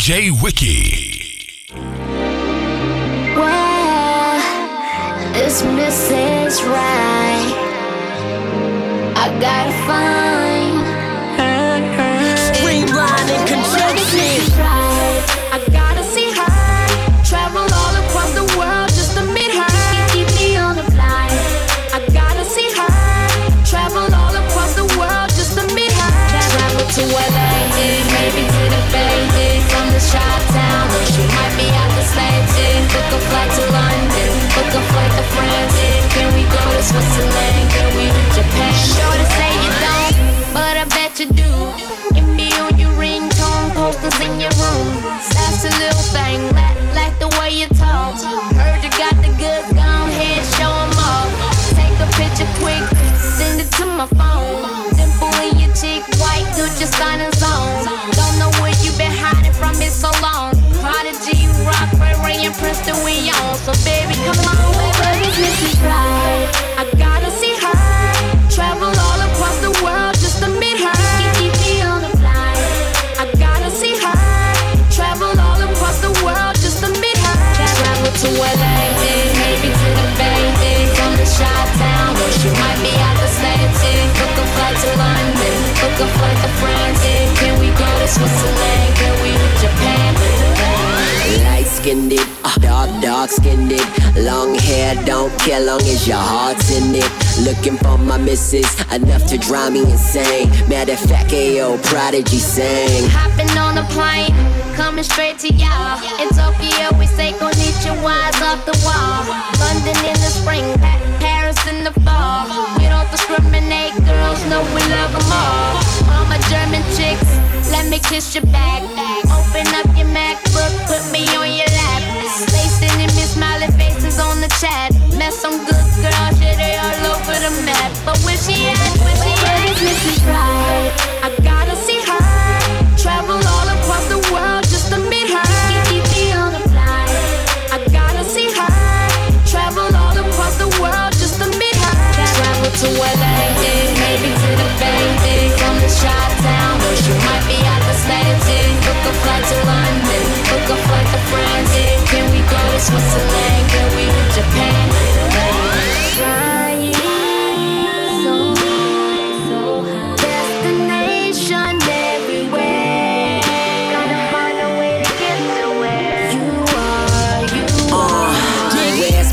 DJ Wiki. Well, this Mrs. Right. I gotta find Switzerland? Can we to Japan? Sure to say you don't, but I bet you do. Your ringtone, posters in your room. That's little thing, like, the way you talk. Heard you got the. Take a picture quick, send it to my phone. Dimple in your cheek, white, signing zone. Don't know you been hiding from so long. And Princeton, we on. So baby, come on, to London, book a flight to France. Can we go to Switzerland? Can we to Japan? Light skinned it, uh, dark, dark skinned it. Long hair don't care long as your heart's in it. Looking for my missus, enough to drive me insane. Matter of fact, AO Prodigy sang. Hopping on a plane, coming straight to y'all. In Tokyo, we say konnichiwa's off the wall. London in the spring, girls know we love them all. All my German chicks, let me kiss your back. Open up your Bay, from the Shop Town, or she might be out the States. Book a flight to London, book a flight to France. Can we go to Switzerland?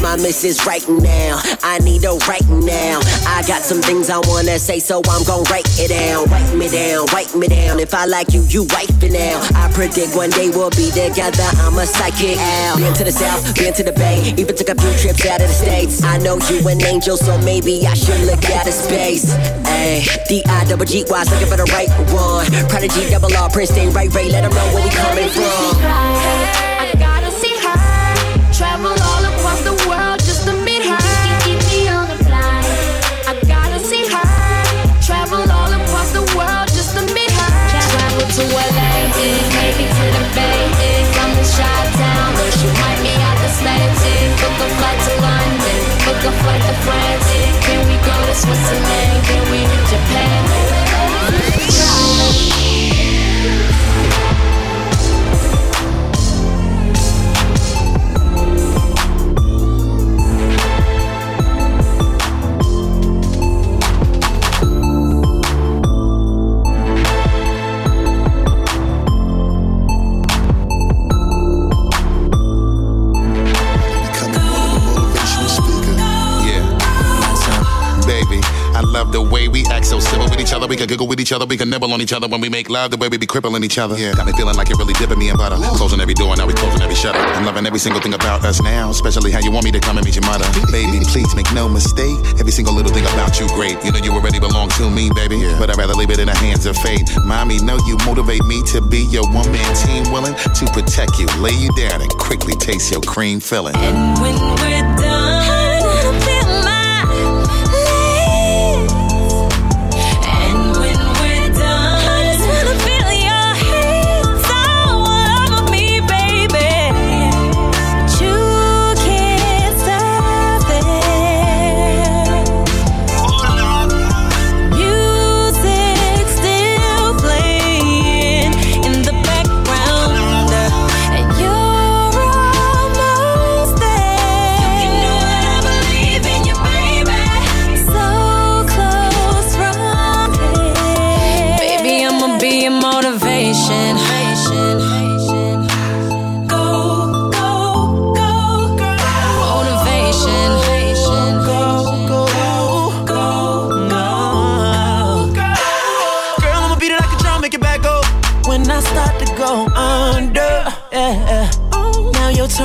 My missus right now? I need her right now. I got some things I wanna say, so I'm gon' write it down. Write me down, write me down. If I like you, you wife it now. I predict one day we'll be together. I'm a psychic out. Been to the south, been to the bay, even took a few trips out of the states. I know you an angel, so maybe I should look out of space. Ayy, D I double G Y, looking for the right one. Prodigy, double R, Princeton, right, Ray, let them know where we coming from. I gotta see her. Travel to LA, to the Bay, might be out the. Book a flight to London, book a flight to France. Can we go to Switzerland? Can we so civil with each other. We can giggle with each other. We can nibble on each other when we make love. The way we be crippling each other. Yeah. Got me feeling like you're really dipping me in butter. Closing every door, now we closing every shutter. I'm loving every single thing about us now. Especially how you want me to come and meet your mother. Baby, please make no mistake. Every single little thing about you great. You know you already belong to me, baby. But I'd rather leave it in the hands of fate. Mommy, know you motivate me to be your one man team, willing to protect you, lay you down, and quickly taste your cream filling. And when we're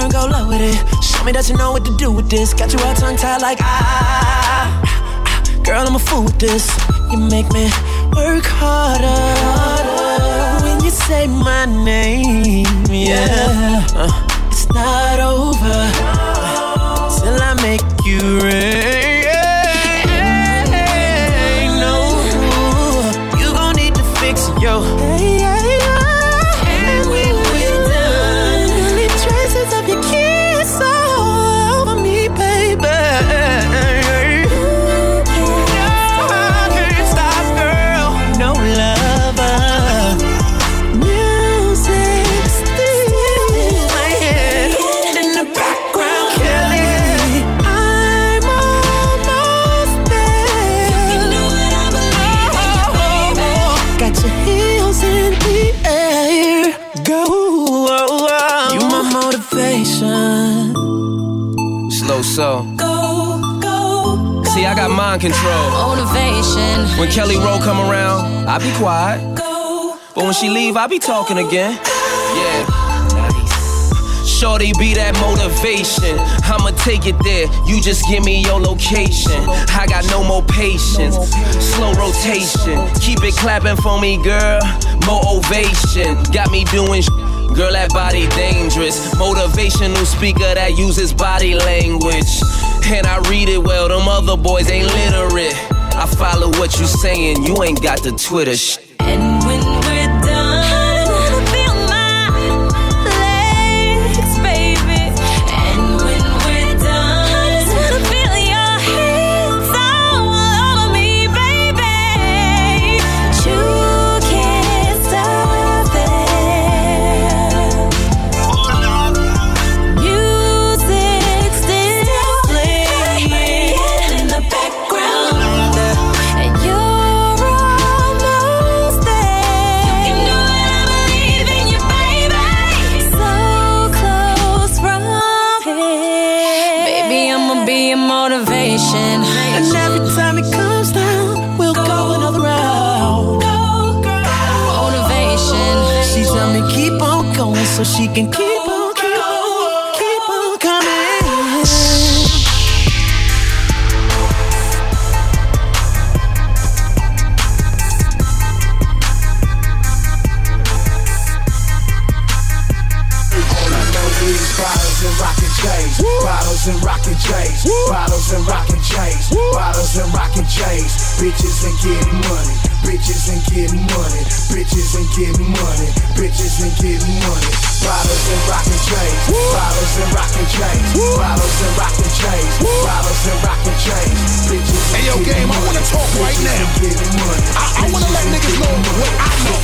turn, go low with it. Show me that you know what to do with this. Got you all tongue tied like ah. Girl, I'm a fool with this. You make me work harder when you say my name. Yeah, Uh, it's not over till I make you rain. Control. Motivation. When Kelly Rowe come around, I be quiet. Go, But when she leave, I be talking again. Yeah. Shorty be that motivation. I'ma take it there. You just give me your location. I got no more patience. Slow rotation. Keep it clapping for me, girl. More ovation. Got me doing sh- Girl, that body dangerous. Motivational speaker that uses body language. And I read it well, them other boys ain't literate. I follow what you saying, you ain't got the Twitter sh. Bottles and rockin' chains, bottles and rockin' chains, bottles and rockin' chains, bitches and getting money, bitches and getting money, bitches and getting money, bitches and getting money, bottles and rockin' chains, bottles and rockin' chains, bottles and rockin' chains, bottles and rockin' chains, bitches and Hey, yo, getting game, I money, wanna talk right bitches now. and getting money, I, I wanna let niggas know what I know.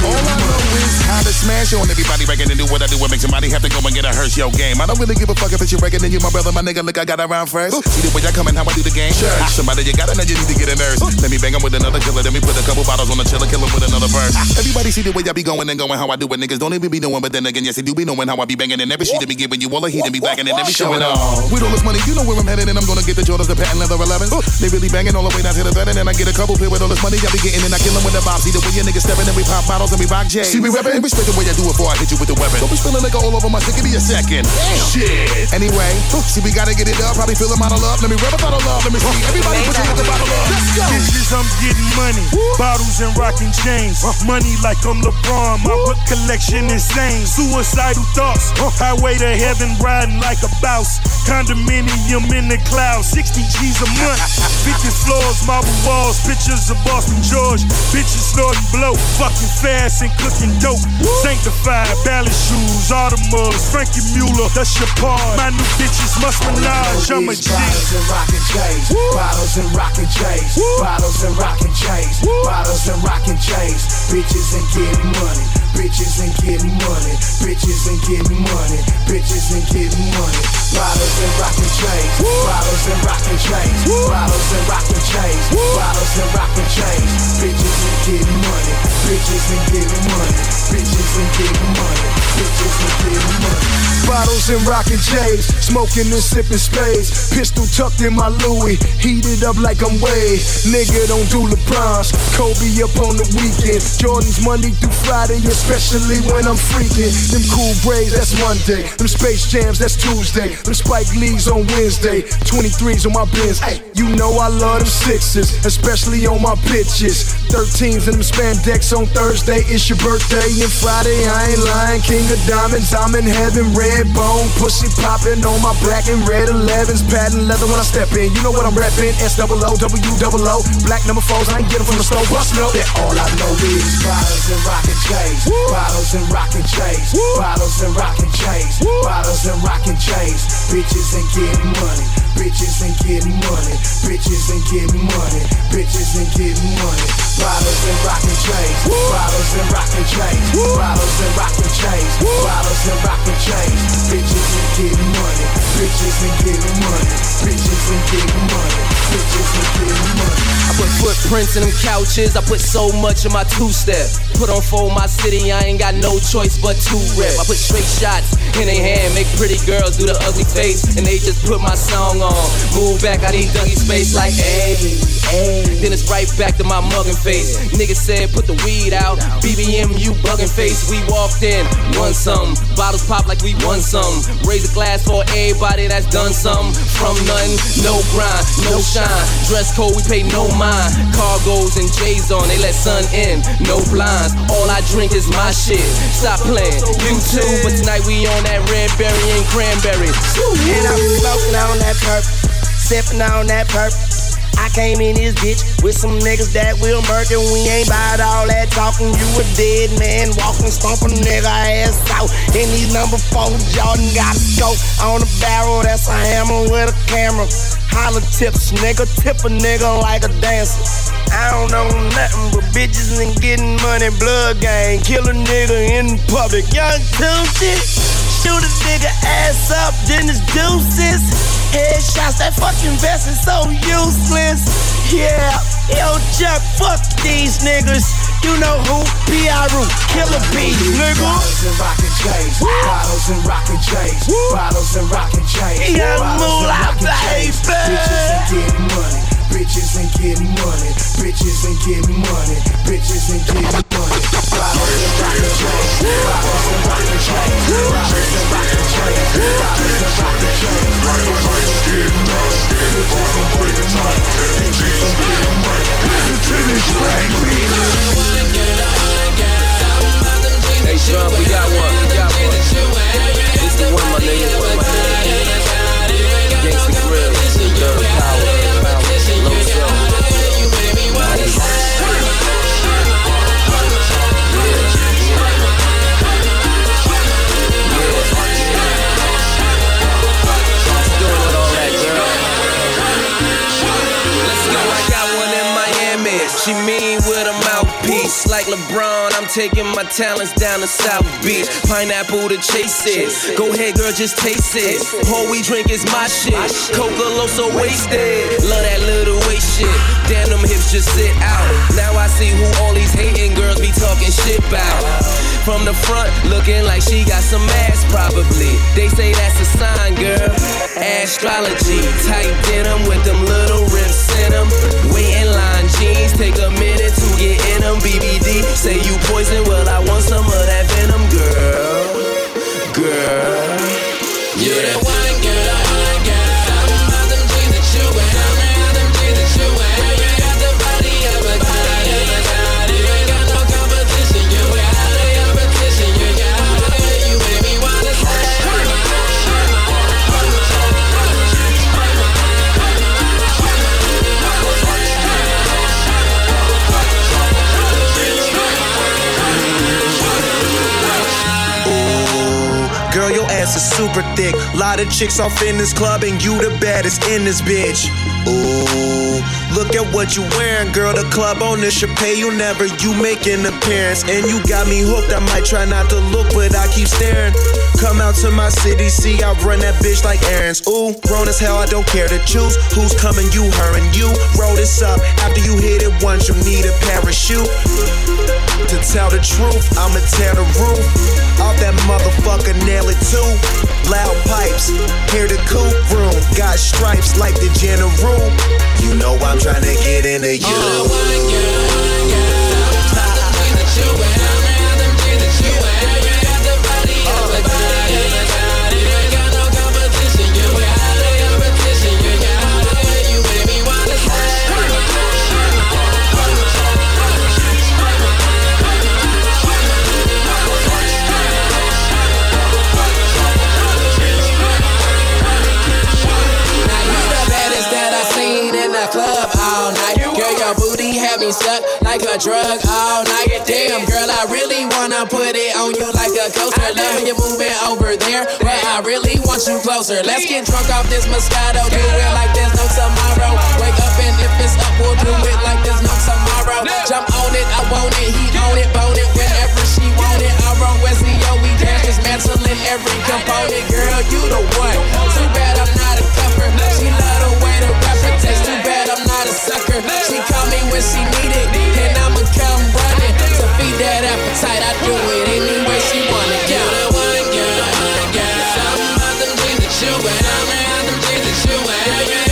All I know is how to smash on everybody record and do what I do and make somebody have to go and get a Hershey yo game. I don't really give a fuck if it's your record and you my brother, my nigga. Look, I got around first. See the way I come and how I do the game. Sure. Ah, somebody you gotta know you need to get a nurse. Let me bang him with another killer, then we put a couple bottles on the chiller, kill him with another verse. Ah. Everybody see the way I be going and going how I do it. Niggas don't even be knowing, but then again, yes, they do be knowing how I be banging and every sheet to be giving you all the heat and be backing and every off. With all this money, you know where I'm headed, and I'm gonna get the Jordans, the patent leather 11s. They really banging all the way down to the thread, and then I get a couple pair with all this money I be getting, and I kill them with the bob. See the way your niggas stepping, and we pop bottles and we rock J. See we reppin', respect the way I do it before I hit you with the weapon. Don't be spilling liquor all over my shit, give me a second. Shit. Anyway, see we gotta get it up, probably feel a out of love. Let me rub a bottle of love, let me see. Everybody put your the bottle up. Let's go. Bitches, I'm getting money. Bottles and rocking chains. Money like I'm LeBron. My whip collection insane. Suicidal thoughts. Highway to heaven riding like a bouse. Condominium in the clouds. 60 G's a month. 50 floors, marble walls. Pictures of Boston George. Bitches snorting blow. Fucking fast and cooking dope. Sanctified, ballet shoes, Audemars, Frankie Mueller. That's your part. My new bitches must menage. I'm a G. Bottles and rockin' chains, bottles and rockin' chains, bottles and rockin' chains, bottles and rockin' chains, bitches and getting money, bitches and getting money, bitches and getting money, bitches and getting money, bottles and rockin' chains, bottles and rockin' chains, bottles and rockin' chains, bottles and rockin' chains, bitches and getting money, bitches and getting money, bitches and getting money, bitches and getting money. Bottles and rockin' chains, smoking and sipping spades. Pistol tucked in my Louis, heated up like I'm Wade. Nigga don't do LeBrons, Kobe up on the weekend. Jordan's Monday through Friday, especially when I'm freaking. Them Cool Greys, that's Monday. Them space jams, that's Tuesday. Them Spike Lees on Wednesday. 23s on my bins. Hey, you know I love them sixes, especially on my bitches. 13s and them spandex on Thursday. It's your birthday and Friday. I ain't lying. King of diamonds, I'm in heaven. Red bone, pussy popping on my black and red 11s. Patent leather when I step in. You know what I'm reppin'. S double O, W double O. Black number fours, I ain't get from the store. Bust up. That all I know is bottles and rockin' chains. Bottles and rockin' chains. Bottles and rockin' chains. Bottles and rockin' chains. Bitches and getting money. Bitches and getting money. Bitches and getting money. Bitches and getting money. Bottles and rockin' chains. Bottles and rockin' chains. Bottles and rockin' chains. Bottles and rockin' chains. Bitches and getting money. Bitches and getting money. Bitches and getting money. Bitches and getting money. I put footprints in them couches. I put so much in my two step. Put on for my city. I ain't got no choice but to rep. I put straight shots in their hand. Make pretty girls do the ugly face. And they just put my song on. Move back, I need Dougie space like, hey. Then it's right back to my mugging face. Nigga said, put the weed out. BBM, you bugging face. We walked in, won some. Bottles pop like we won some. Raise a glass for everybody that's done some. From nothing, no grind, no shine. Dress code, we pay no. Cargos and J's on, they let sun in. No blinds, all I drink is my shit. Stop playing, you too. But tonight we on that red berry and cranberry. And I'm smoking on that perp, sipping on that perp. I came in this bitch with some niggas that will and we ain't bout all that talking. You a dead man walking, stomping nigga ass out. And these number four Jordan got a scope on the barrel. That's a hammer with a camera. Holla tips, nigga, tip a nigga like a dancer. I don't know nothing but bitches and getting money, blood gang, kill a nigga in public. Young Tuesday, shoot a nigga ass up, then it's deuces. Headshots, that fucking vest is so useless. Yeah, yo, Chuck, fuck these niggas. You know who? P.I.R.U. Killer B, nigga. Bottles and rockin' chains. Bottles and rockin' chains. Bottles and rockin' Bottles and moolah, baby. Bitches and getting money. Bitches and getting money. Bitches and getting money. Bitches and getting money. Gangsta Grillz. Power. Power. LeBron, I'm taking my talents down to South Beach. Pineapple to chase it. Go ahead, girl, just taste it. All we drink is my shit. Coca so wasted. Love that little waist shit. Damn, them hips just sit out. Now I see who all these hating girls be talking shit about. From the front, looking like she got some ass, probably. They say that's a sign, girl. Astrology, tight denim with them little rips in them. Wait in line jeans, take a minute to. BBD, say you poison, well, I thick. Lot of chicks off in this club, and you the baddest in this bitch. Ooh, look at what you wearing, girl. The club owner should pay you never. You make an appearance, and you got me hooked. I might try not to look, but I keep staring. Come out to my city, see I run that bitch like errands. Ooh, grown as hell, I don't care to choose who's coming. You, her, and you. Roll this up. After you hit it once, you need a parachute. To tell the truth, I'ma tear the roof off that motherfucker, nail it too. Loud pipes, hear the coop room. Got stripes like the general. You know I'm trying to get into you. Stuck like a drug all night. Damn, girl, I really wanna put it on you like a coaster. Love you're moving over there, but I really want you closer. Let's get drunk off this Moscato, do it like there's no tomorrow. Wake up and if it's up, we'll do it like there's no tomorrow. Jump on it, I want it, he on it, bone it whenever she want it. I roll Wesley, yo, we dance, dismantling every component. Girl, you the one. Too bad I'm not a cupper. She love the way the rapper takes. Too bad I'm sucker. She call me when she need it, and I'ma come running to feed that appetite. I do it any way she want it. You're the one, one, girl. Something about them jeans that you wear. Something about them jeans that you wear.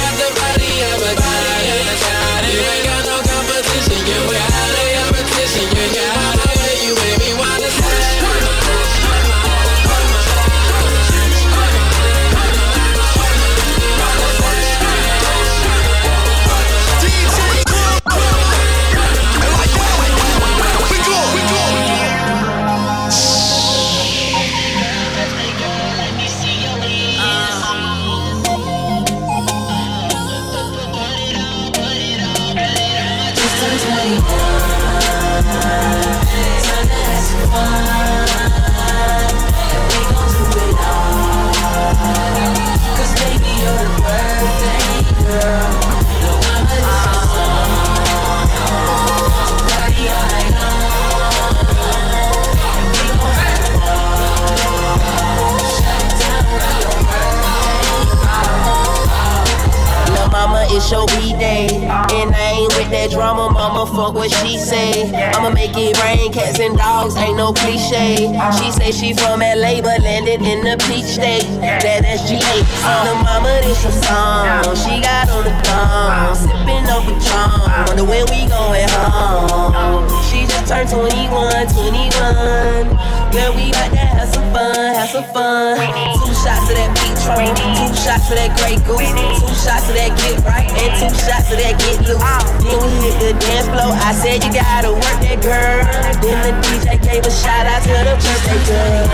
Fuck what she say. I'ma make it rain, cats and dogs, ain't no cliche. She say she from LA, but landed in the peach state. That SGA. Lil' mama, this your song. She got on the thong, sipping on Patron. Wonder when we going home. She just turned 21, 21. Girl, we about to have some fun, have some fun. Two shots of that Patron, two shots of that Grey Goose, two shots of that Get Right, and two shots of that Get Loose. Then we hit the dance floor. I said you gotta work that girl. Then the DJ gave a shout out to the birthday girl.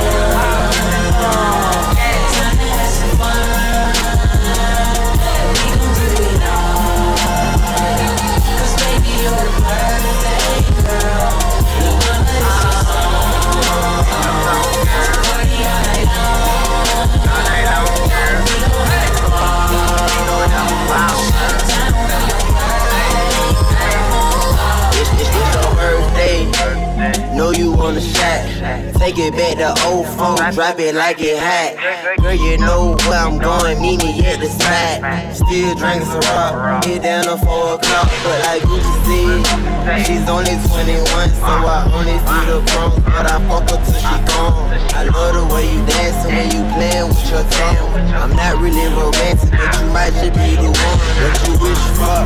It's, Want a shot. Take it back to 04, drop it like it hot. Girl, you know where I'm going, meet me at the spot. Still drinking some rock, get down to 4 o'clock. But like Gucci said, she's only 21, so I only see the prom. But I fuck her till she gone. I love the way you dance dancing when you playing with your tongue. I'm not really romantic, but you might just be the one. What you wish for,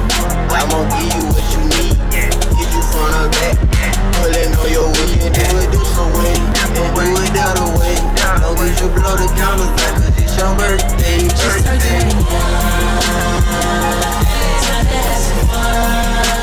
I'm gonna give you what you need. Get you front or back. Pulling on your way do it, do some way. And do it the other way. Don't get you blow the counters like cause it's your birthday. Birthday. Okay,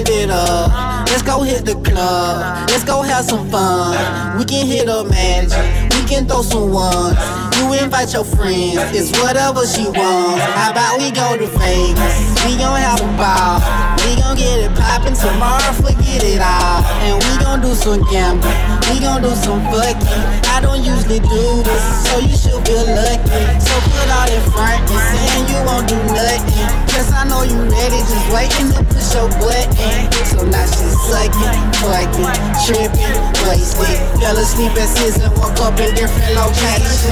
live it up. Let's go hit the club. Let's go have some fun. We can hit a match. We can throw some ones. You invite your friends. It's whatever she wants. How about we go to Vegas? We gon' have a ball. We gon' get it poppin' tomorrow. Forget it all. And we gon' do some gambling. We gon' do some fucking. I don't usually do this, so you should feel lucky. So put all in front and saying you won't do nothing. Cause I know you ready, just waiting to push your button. So now she's sucking, fucking, tripping, wasted. Fell asleep at six woke up in different locations.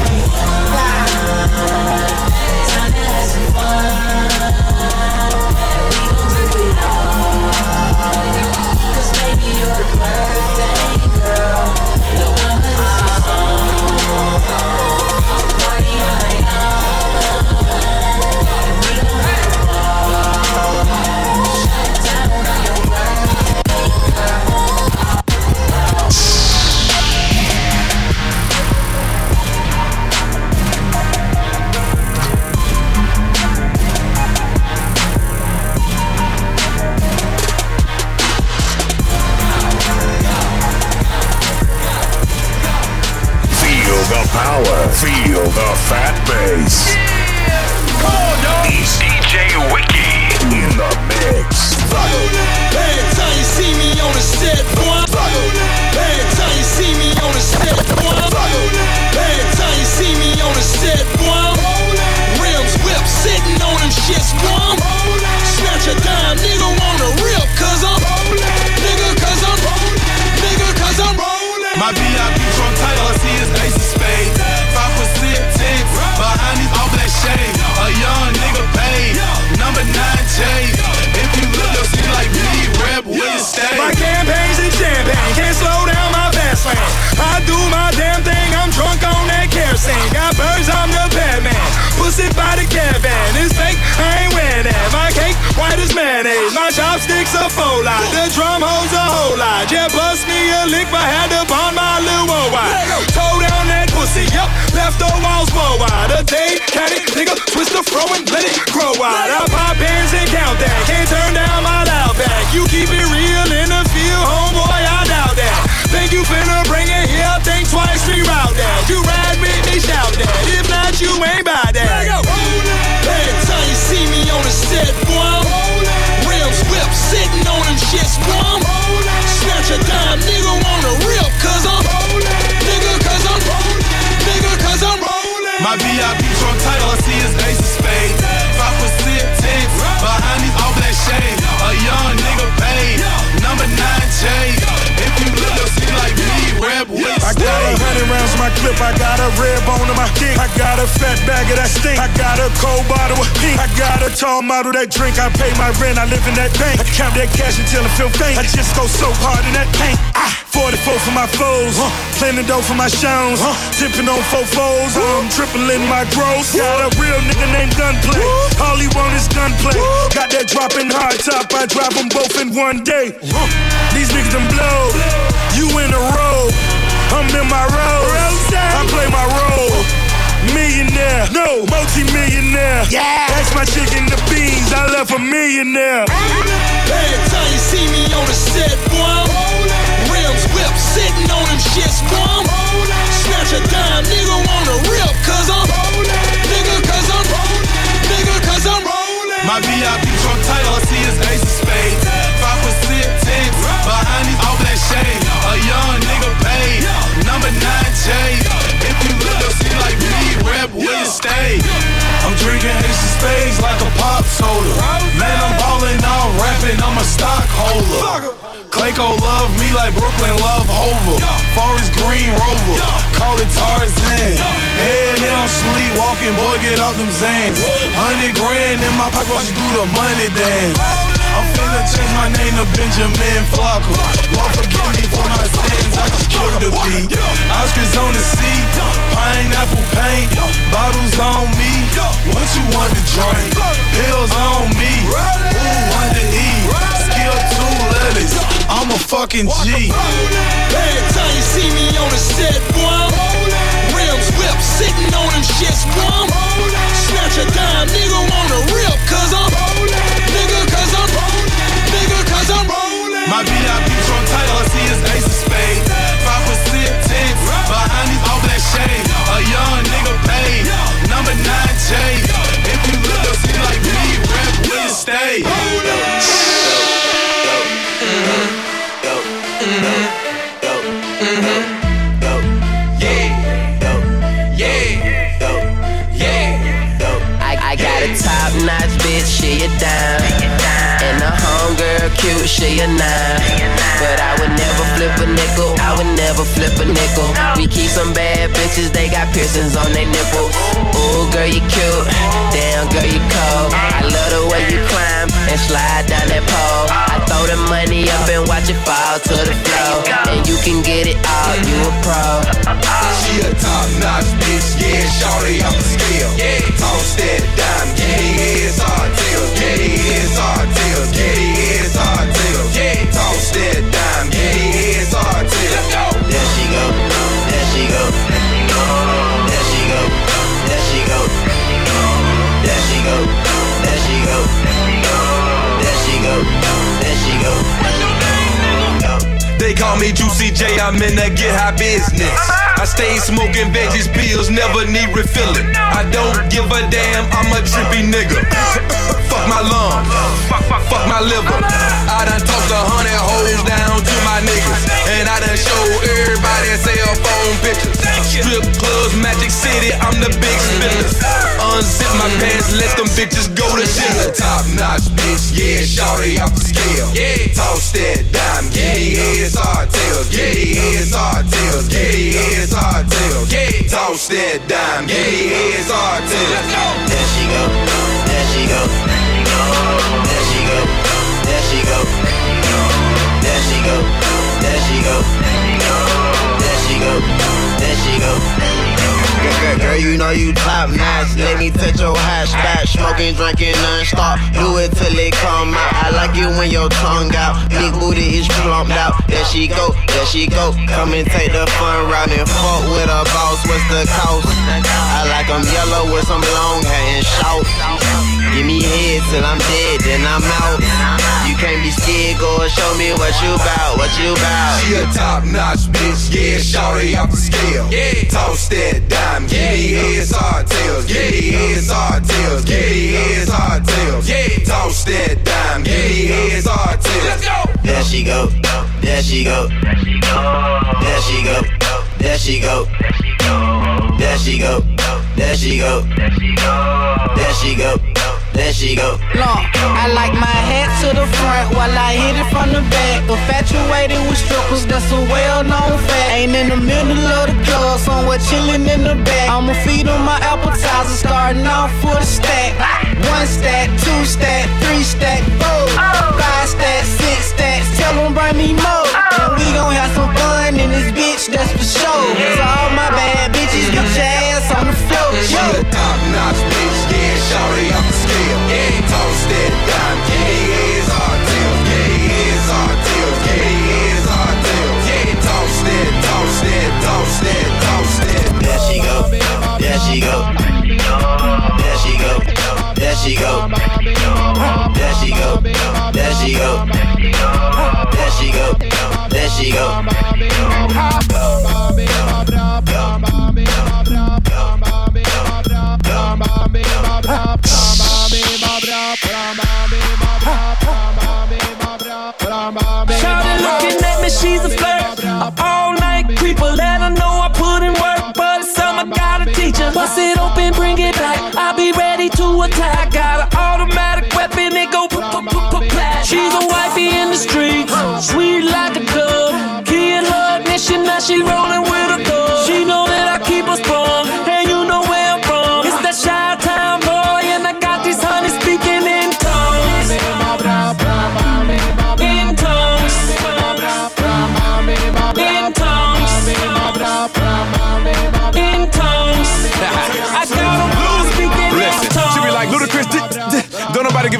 Feel the fat bass. Yeah! Come on, dog. It's DJ Wiki in the mix. Every time you see me on the set, boy. Every time you see me on the set, boy. Every time you see me on the set, boy. Rims whip, sitting on them shits, boy. Snatch a dime, nigga wanna rip, cause I'm nigga, My VIP from title, I see his ace of spades. Five percent tints behind these all black shades. A young nigga paid, number nine J. If you look, you'll see like me, rep where you stay. My campaign's in champagne, can't slow down my lane. I do my damn thing, I'm drunk on that kerosene. Got birds, I'm the Batman. Pussy by the caravan, it's fake, I ain't wearing that. My cake, white as mayonnaise. My chopsticks a full lot, the drum holes a whole lot. Just bust me a lick, but had to bond my little worldwide. Toe down that pussy, yup, left the walls more wide. A day, cat it, nigga, twist the fro and let it grow wide. I pop pants and count that, can't turn down my loud back. You keep it real in the field, homeboy, I doubt that. Think you finna bring it here, think twice, reroute that. You ride with me, shout that. If not, you ain't by that. Every time you see me on the set, boy. Rims whip, sitting on them shits, boy. Snatch a dime, nigga wanna rip, cause I'm nigga, cause I'm nigga, cause I'm rolling. My VIP from title, I see his ace of a red bone in my dick. I got a fat bag of that stink. I got a cold bottle of pink. I got a tall model that drink. I pay my rent, I live in that bank. I count that cash until I feel faint. I just go so hard in that paint. Ah, 44 for my foes, huh? plenty dough for my shows. Huh? Tipping on four foes, I'm tripling my gross. Got a real nigga named Gunplay. All he want is gunplay. Got that dropping hard top, I drive them both in one day. Huh? These niggas them blow. You in a row. I'm in my role. I play my role. Millionaire, no, multi-millionaire. Yeah, that's my chicken the beans. I left a millionaire. Every time you see me on the set, boy. Rims whip, sitting on them shits, boy. Snatch a dime, nigga wanna rip, cause I'm nigga, cause I'm nigga, cause I'm rolling. My VIP from title, I see his ace of spades. Behind these all black shades. A young nigga paid, number nine J. If you look, you'll see like me, rep where you stay. I'm drinking of spades like a pop soda. Man, I'm ballin' out, rapping, I'm a stockholder. Clayco love me like Brooklyn love Hova. Forest Green Rover, call it Tarzan. Head down, sleep walking, boy, get off them Xans. Hundred grand in my pocket, watch you do the money dance. I'm finna change my name to Benjamin Flocka. Lord forgive me for my sins, I just killed the beat. Oscars on the seat, pineapple paint, bottles on me. What you want to drink? Pills on me. Who want to eat? Skill two letters. I'm a fucking G. Every time you see me on the set, boy. Rims whip, sitting on them shits, boy. Snatch a dime, nigga wanna rip, cause I'm nigga, My VIP from title, I see his ace of spades. Five percent tints behind these all black shades. A young nigga paid, number nine J. If you look, you'll see like me, where you stay. I, I got a top notch bitch, she a dime. Cute, she a nine. But I would never flip a nickel, I would never flip a nickel. We keep some bad bitches, they got piercings on their nipples. Ooh, girl, you cute. Damn, girl, you cold. I love the way you climb and slide down that pole. I throw the money up and watch it fall to the floor. And you can get it all, you a pro. She a top notch bitch, yeah, shorty off the scale. Yeah, toss that dime, get it heads, hard tails, get call me Juicy J, I'm in that get high business. I stay smoking veggies pills, never need refilling. I don't give a damn, I'm a trippy nigga. Fuck my lungs, fuck fuck, fuck my liver. I done tossed a hundred hoes down to my niggas. And I done show everybody cell phone pictures. Strip clubs, Magic City, I'm the big spender. Unzip my pants, let them bitches go to dinner. Top notch, bitch, yeah, shawty off the scale. Yeah, toss that dime, give me heads, hard tails, give me heads, hard tails, give me heads, hard tails. Yeah, toss that dime, give me heads, hard tails. There she go, there she go, there she go, there she go, there she go, there she go, there she go, there she go. Girl, you know you top notch. Let me touch your hash back. Smoking, drinking, non-stop. Do it till it come out. I like it when your tongue out. Big booty is plumped out. There she go, there she go. Come and take the fun route and fuck with a boss. What's the cost? I like 'em yellow with some long hair and shout. Give me head till I'm dead, then I'm out. You can't be scared, go and show me what you bout, what you bout. She a top notch bitch, yeah, shawty off the scale. Yeah, toss that dime, give me heads, hard tails, give me heads, hard tails, give me heads, hard tails. Yeah, toss that dime, give me heads, hard tails. Let's go. There she go, there she go, there she go, there she go, there she go, there she go, there she go, there she go. There she go. There she go. Long. I like my head to the front while I hit it from the back. Infatuated with strippers, that's a well-known fact. Ain't in the middle of the club, somewhere chilling in the back. I'ma feed on my appetizer, starting off with a stack. One stack, two stack, three stack, four, five stack, six stacks. Tell 'em bring me more. And we gon' have some bitch, that's for sure. So all my bad bitches, get your ass on the floor. She Yo. a top notch bitch, yeah, shawty off the scale. Yeah, toss that dime, give me heads, hard tails, give me heads, hard tails, give me heads, hard tails. Yeah, toss that, toss that, toss that, toss that. There she go, there she go, there she go, there she go, there she go, there she go, there she go, there she go. Shawty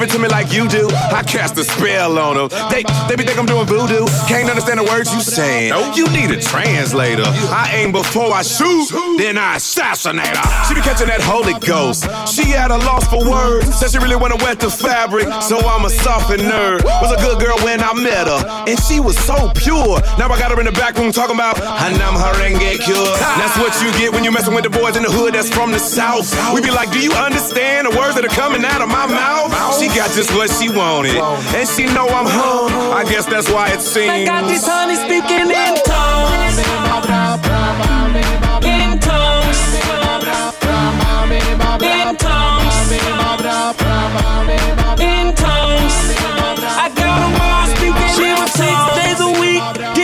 to me like you do. I cast a spell on them. They they be think I'm doing voodoo. Can't understand the words you saying. You need a translator. I aim before I shoot, then I assassinate her. She be catching that Holy Ghost. She at a loss for words. Said she really wanna wet the fabric, so I'm a softener. Was a good girl when I met her, and she was so pure. Now I got her in the back room talking about Hanam Harenge cure. That's what you get when you messing with the boys in the hood that's from the south. We be like, do you understand the words that are coming out of my mouth? She got just what she wanted, and she know I'm hung. I guess that's why it seems. I got these honey speaking in tongues. In tongues. In tongues. In tongues. I got them all speaking she in six days a week.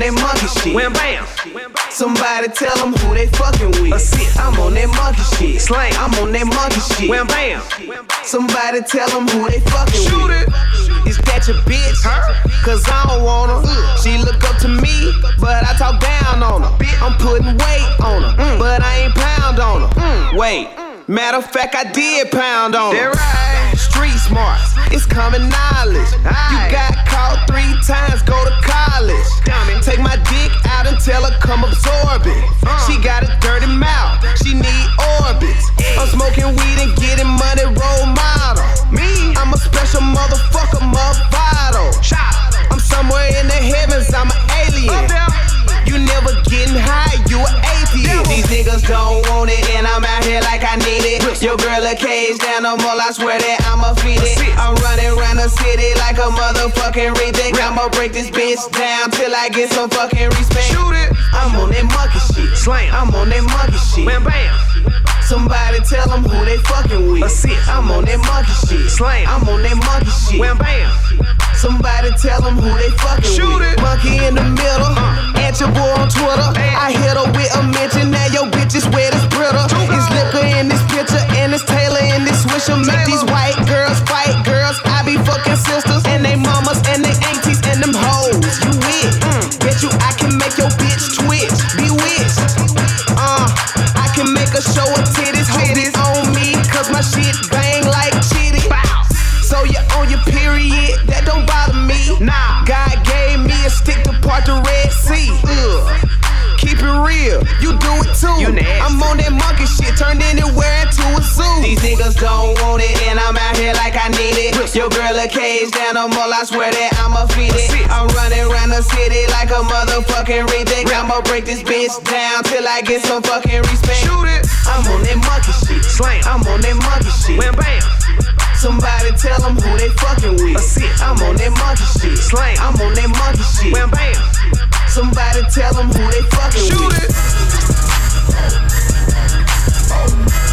That monkey shit. Wham bam. Somebody tell them who they fucking with. I'm on that monkey shit. Slang. I'm on that monkey shit. Wham bam. Somebody tell them who they fucking Shoot with. It. Is that your bitch? Cause I don't want her. She look up to me, but I talk down on her. I'm putting weight on her, mm. but I ain't pound on her. Mm. Wait. Matter of fact, I did pound on her. Right. Street smarts, it's common knowledge. You got caught three times, go to college. Take my dick out and tell her come absorb it. She got a dirty mouth, she need orbits. I'm smoking weed and getting money, role model. Me, I'm a special motherfucker, mother vital. I'm somewhere in the heavens, I'm an alien. You never getting high, you an atheist. These niggas don't want it, and I'm out here like I need it. Your girl a cage down the mall, I swear that I'ma feed it. I'm running around the city like a motherfucking reject. I'ma break this bitch down till I get some fucking respect. Shoot it. I'm on that monkey shit. Slam. I'm on that monkey shit. Bam bam. Somebody tell them who they fucking with. I'm on that monkey shit. Slam. I'm on that monkey shit. Wham bam. Somebody tell them who they fucking Shoot with. It. Monkey in the middle. At your boy on Twitter. I hit her with a mention. Now your bitch is wet as brittle. It's liquor in this picture and it's Taylor in this swisher. Make these white girls fight girls. I be fucking sisters and they mamas and they aunties and them hoes. You with? Bet you I can make your bitch twitch. Bewitched. Uh, I can make her show her titties. Hope this on me, cause my shit bang don't want it, and I'm out here like I need it. Your girl a cage down the mall, I swear that I'ma feed it. I'm running around the city like a motherfucking reject. I'ma break this bitch down till I get some fucking respect. Shoot it. I'm on that monkey shit. Slam. I'm on that monkey shit. Wham bam. Somebody tell them who they fucking with. I'm on that monkey shit. Slang. I'm on that monkey shit. Wham bam. Somebody tell them who they fucking Shoot with. It. You're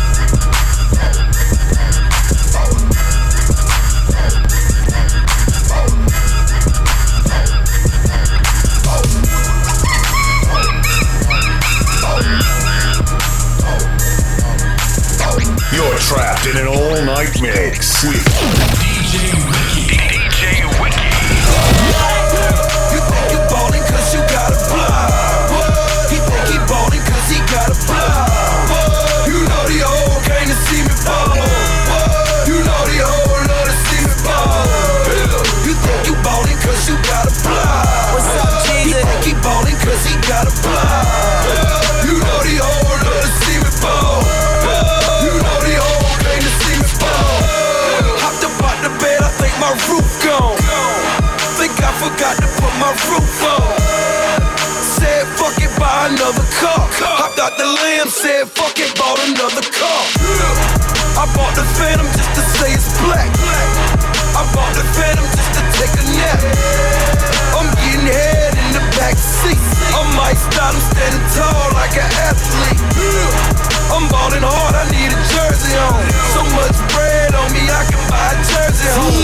trapped in an all-night mix with DJ Wiki. DJ Wiki. You think you ballin' cause you got a block. He think he ballin' cause he got a block. You know the old came to see me ball. You know the old love to see me ball. You think you ballin' cause you got a block. What's up, Jesus? He think he ballin' cause he got a block. Out the lamb, said fuck it, bought another car. I bought the Phantom just to say it's black. I bought the Phantom just to take a nap. I'm getting head in the back seat. I might start, I'm standing tall like an athlete. I'm ballin' hard, I need a jersey on. So much bread on me, I can buy a jersey home.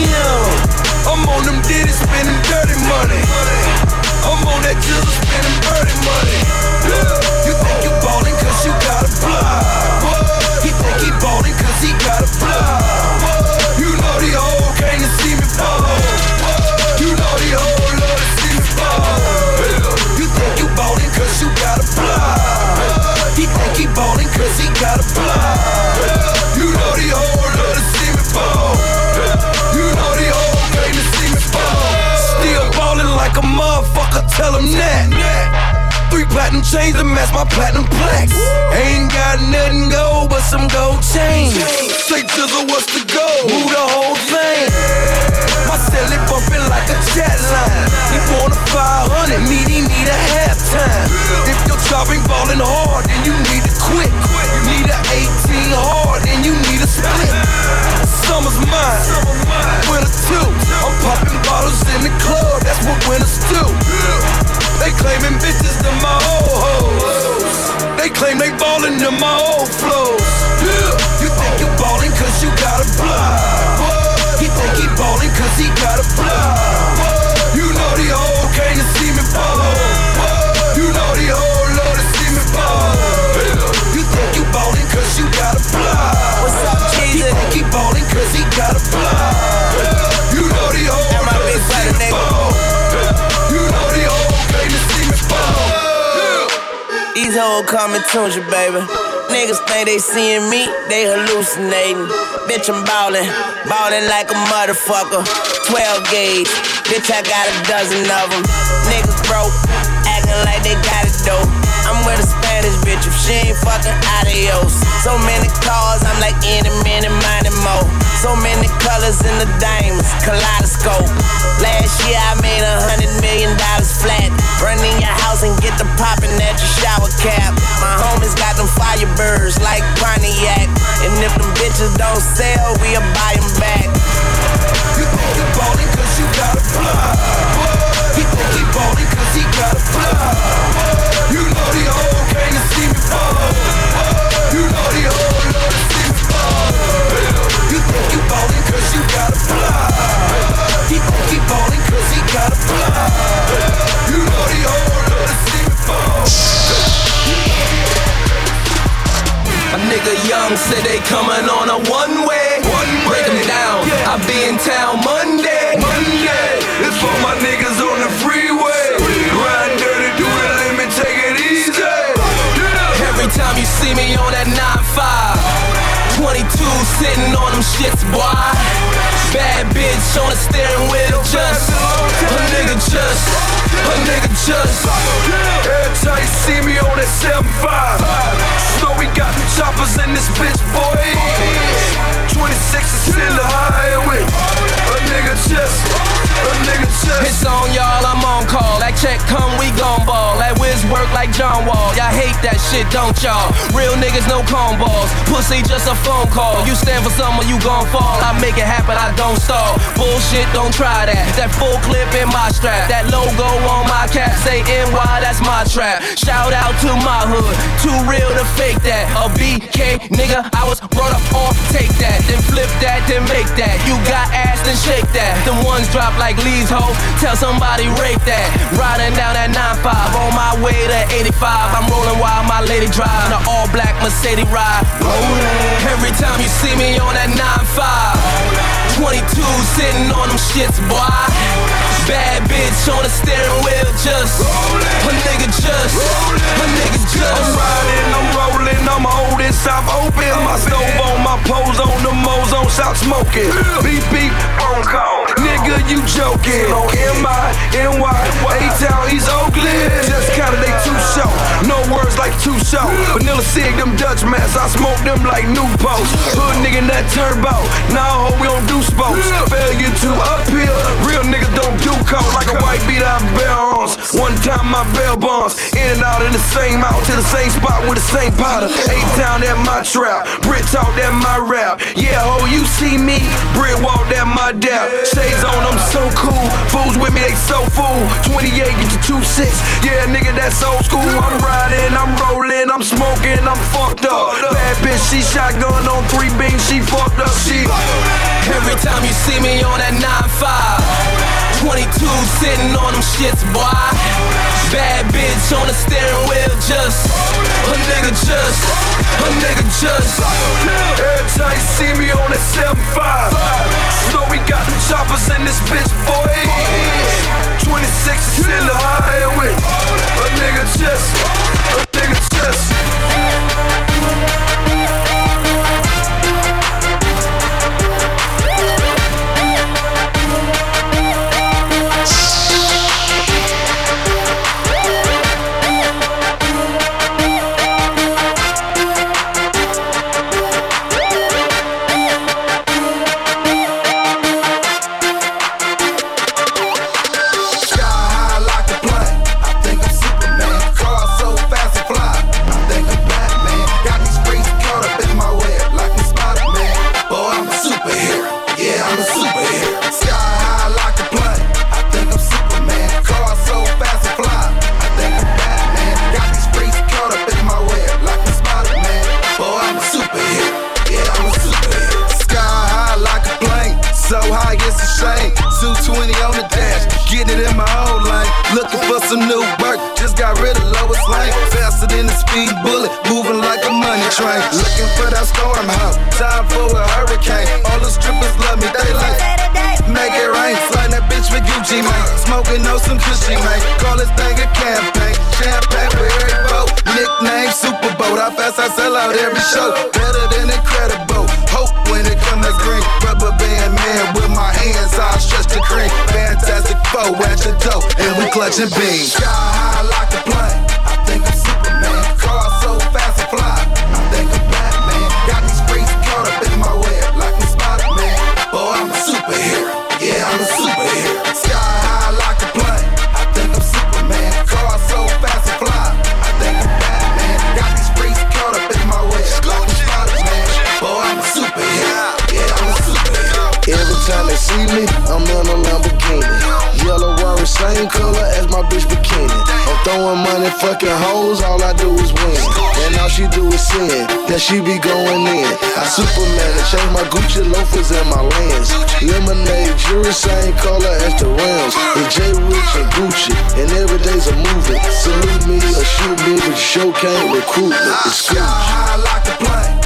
I'm on them ditties spending dirty money. I'm on that jizzle spending dirty money. Yeah. You think you ballin' cause you got a block. He think he ballin' cause he got a block. You know the whole came to see me ball. You know the whole love to see me ball. You think you ballin' cause you got a block. He think he ballin' cause he got a Platinum chains to match my platinum plaques. Ain't got nothing gold but some gold chains. Straight to the what's the goal? Move the whole thing. My celly bumping like a chat line. He want a 500, me, he need a halftime. If your job ain't ballin' hard, then you need to quit. You need a 18 hard, then you need a split. Summer's mine, winter too. I'm popping bottles in the club, that's what winners do. Claiming bitches to my old hoes. They claim they ballin' to my old flows. You think you ballin' cause you got a block. He think he ballin' cause he got a block. These hoes and tunes you, baby. Niggas think they seeing me, they hallucinating. Bitch, I'm ballin', ballin' like a motherfucker. 12 gauge, bitch, I got a dozen of them. Niggas broke, acting like they got it though. I'm with a Spanish bitch, if she ain't fucking adios. So many calls, I'm like any minute, money more. So many colors in the diamonds, kaleidoscope. Last year I made a hundred million dollars flat. Run in your house and get the poppin' at your shower cap. My homies got them firebirds like Pontiac. And if them bitches don't sell, we'll buy them back. You think you ballin' cause you got a block. He think he ballin' cause he got a block. You know the hoe came to see me ball. You know the hoe You ballin' cause you got a block. He think he ballin' cause he got a block. You know the hoe love to see me ball. A nigga young said they coming on a one way. One Break them down. I be in town Monday. Monday, it's for my niggas on the freeway. Ride dirty, do the limit, take it easy. Every time you see me on that 9-5 22 sitting on them shits, boy. Bad bitch on the steering wheel Just A nigga just A nigga just Every time you see me on that 7-5 Know we got choppers in this bitch, boy 26 is in the highway A nigga just A nigga just It's on y'all, I'm on call. That check come, we gon' ball. That whiz work like John Wall. Y'all hate that shit, don't y'all? Real niggas, no cone cornballs. Pussy, just a phone call. You stand for something, you gon' fall. I make it happen, I don't stall. Bullshit, don't try that. That full clip in my strap. That logo on my cap, say NY, that's my trap. Shout out to my hood, too real to fake that. A BK nigga, I was brought up off, take that. Then flip that, then make that. You got ass, then shake that. Them ones drop like leaves, ho. Tell somebody rape that. Riding down that 9-5, on my way to 85. I'm rolling while my lady drive. In a all black Mercedes ride. Rolling. Every time you see me on that 9-5. 22 sitting on them shits, boy. Bad bitch on the steering wheel, just a nigga just, a nigga just. I'm riding, I'm rolling, I'm holding, stop open. My stove on, my pose on, the mo's on, stop smoking. Beep, beep, phone call. Nigga, you joking. On M-I-N-Y, A-Town, East Oakland. Just kinda, they too short. No words like too short. Vanilla Sig, them Dutch mats, I smoke them like new posts. Hood nigga, that turbo. Nah, ho, we don't do spokes. Failure to uphill. Real niggas don't do coke like a white beat I bell arms. One time my bell bonds. In and out in the same out to the same spot with the same powder. Eight down at my trap. Brit talk that my rap. Yeah, ho, you see me. Brit walk that my dap. I'm so cool. Fools with me, they so fool. 28 get you 2-6. Yeah, nigga, that's old school. I'm riding, I'm rolling, I'm smoking, I'm fucked up. Bad bitch, she shotgun on three beams, she fucked up. She Every time you see me on that 9-5 22 sitting on them shits, boy. Bad bitch on the steering wheel, just A nigga just, a nigga just. Every time you see me on that 7-5 Know we got them choppers in this bitch, boy. 26 is in the highway A nigga just, a nigga just train. Looking for that storm house. Time for a hurricane. All the strippers love me, they like. Make it rain, slide that bitch with Gucci Mane. Smoking on some cushy, man. Call this thing a campaign. Champagne for every boat. Nickname Super Bowl. How fast I sell out every show. Better than incredible. Hope when it come to green. Rubber band man with my hands I stretch the cream. Fantastic foe at your toe. And we clutching beams. She be going in. I Superman change my Gucci loafers and my lens. Lemonade, jury, same color as the rims. It's J. Rich and Gucci, and every day's a movie. Salute me or shoot me, but you sure can't recruit me. It's Sky high like a plane.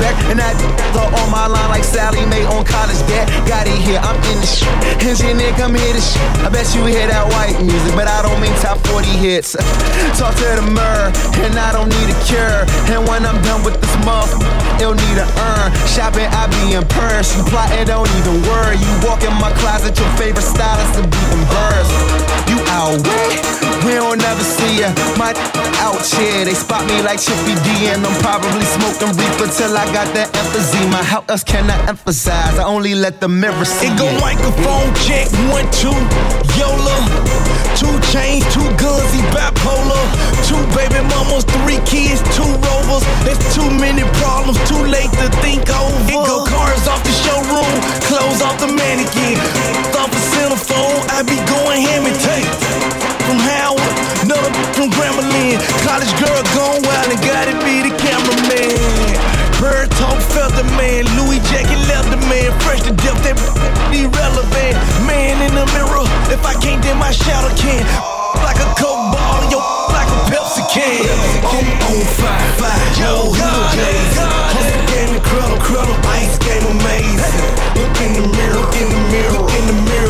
Respect and that go on my line like Sallie Mae on college debt. Got it here, I'm in the shit. Engineer, come hear this shit. I bet you hear that white music, but I don't mean top 40 hits. Talk to the mirror, and I don't need a cure. And when I'm done with this month, it'll need a urn. Shopping, I be in purse. You plotting, don't even worry. You walk in my closet, your favorite stylist to be embarrassed. You out way, we don't never see ya. My out here, they spot me like Chippy D, and I'm probably smoking reefer till I got that emphysema. How else can I emphasize? I only let the mirror see It go microphone check, one, two, YOLO. Two chains, two guns, he bipolar. Two baby mamas, three kids, two rovers. There's too many problems, too late to think over. It go cars off the showroom, clothes off the mannequin. Off the centerfold, I be going ham and take. From Howard, another from Grambling. College girl gone wild and gotta be the cameraman. Bird talk feather man, Louis jacket leather man, fresh to death, that irrelevant. Man in the mirror, if I can't, then my shadow can. Like a coke ball, yo, like a Pepsi can. I'm on fire, fire, yo, days. Hustle game incredible, incredible, ice game amazing. Look in the mirror, look in the mirror, look in the mirror,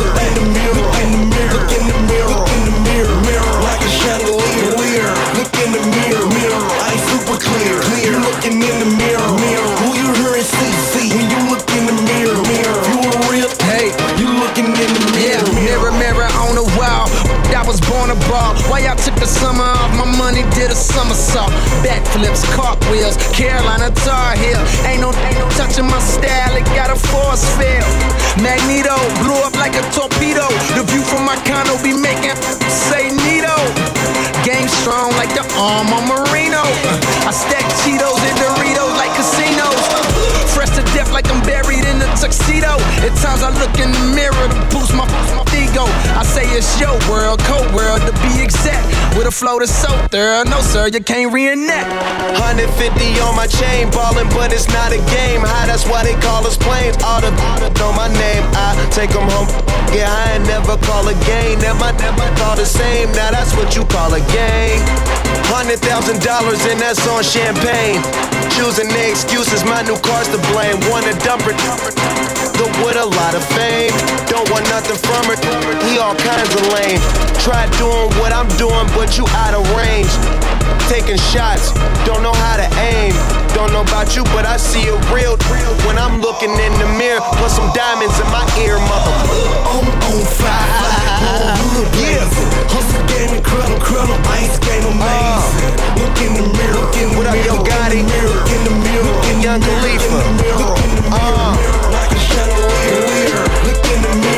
a somersault. Backflip flips, cartwheels, Carolina Tar Heel. Ain't no, ain't no touching my style, it got a force field. Magneto blew up like a torpedo. The view from my condo be making say Nito. Game strong like the arm on Marino. I stack Cheetos and Doritos like casinos. Like I'm buried in a tuxedo. At times I look in the mirror to boost my, my ego. I say it's your world, cold world to be exact. With a flow that's so thorough, no sir, you can't reenact. 150 on my chain, ballin', but it's not a game. High, that's why they call us planes. All the know my name, I take them home. Yeah, I ain't never call a game. Never, never call the same. Now that's what you call a game. Hundred thousand dollars and that's on champagne. Choosing the excuses, my new car's to blame. Wanna dump go with a lot of fame. Don't want nothing from it. He all kinds of lame. Try doing what I'm doing, but you out of range. Taking shots, don't know how to aim. Don't know about you, but I see it real when I'm looking in the mirror. Put some diamonds in my ear, mother. I'm on fire. yeah. Hustle game incredible, incredible. Ice game amazing. Look in the mirror, look in the What up, mirror. yo, Gotti? Look in the mirror, look in the Young mirror. Khalifa. Look in the mirror, like a shadow of a mirror. Look in the mirror, mirror. Uh.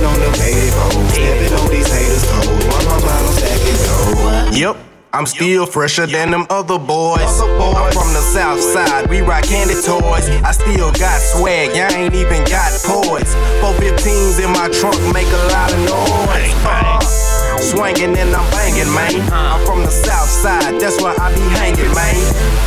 I'm on them 84, stepping on these haters' toes. While my bottle stacking gold. Yep. I'm still fresher than them other boys. I'm from the south side, we rock candy toys. I still got swag, I ain't even got poise. 415s in my trunk make a lot of noise. Uh, swinging and I'm banging, man. I'm from the south side, that's where I be hanging, man.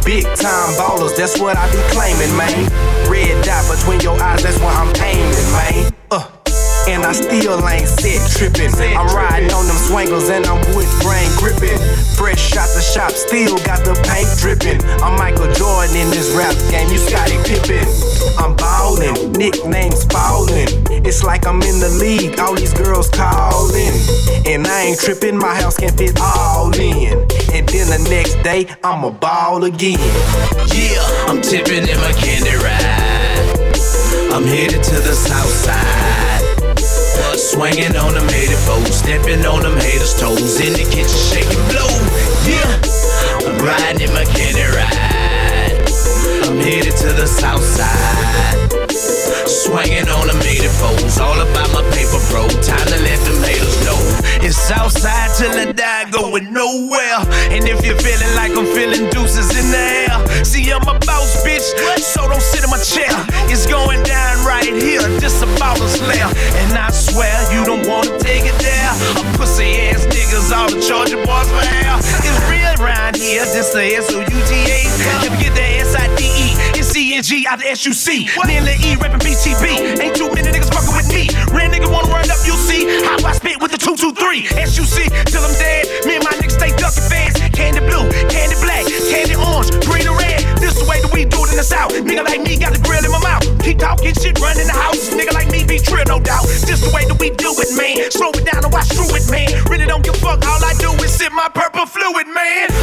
Big time ballers, that's what I be claiming, man. Red dot between your eyes, that's where I'm aiming, man. Uh. And I still ain't set trippin'. I'm riding on them swangas and I'm wood grain gripping. Fresh out the shop, still got the paint drippin'. I'm Michael Jordan in this rap game, you Scottie Pippen. I'm ballin', nicknames fallin'. It's like I'm in the league, all these girls callin'. And I ain't trippin', my house can fit all in. And then the next day, I'm a ball again. Yeah, I'm tipping in my candy ride. I'm headed to the south side. Swinging on them 84, stepping on them haters' toes. In the kitchen, shaking blow. Yeah, I'm riding in my candy ride. I'm headed to the south side. Swinging on the them 84s, all about my paper, bro. Time to let them haters know. It's Southside till I die, going nowhere. And if you're feeling like I'm feeling deuces in the air, see, I'm a boss, bitch, so don't sit in my chair. It's going down right here, just about a slayer. And I swear you don't wanna take it there. A pussy ass niggas, all the Georgia boys for hair. It's real around here, this the S-O-U-T-A. Can we get the S-I-D-E? It's C-N-G out the S-U-C. Nearly E reppin' BTB. Ain't too many niggas fucking with me. Real nigga wanna run up, you see. How I spit with the 223. S-U-C till I'm dead. Me and my niggas stay ducking fans. Candy blue, candy black, candy orange, green or red. This the way that we do it in the south. Nigga like me got the grill in my mouth. Keep talking shit, run in the house. Nigga like me be trill, no doubt. This the way that we do it, man. Slow it down and watch through it, man. Really don't give a fuck. All I do is sip my purple fluid, man.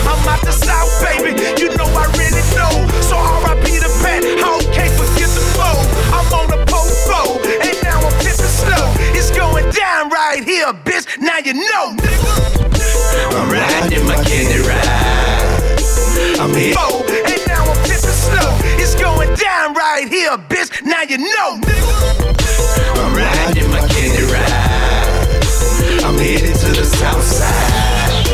Now you know, nigga. I'm riding my candy ride. I'm here. Oh, and now I'm tipping slow. It's going down right here, bitch. Now you know, nigga. I'm riding my candy ride. I'm headed to the south side.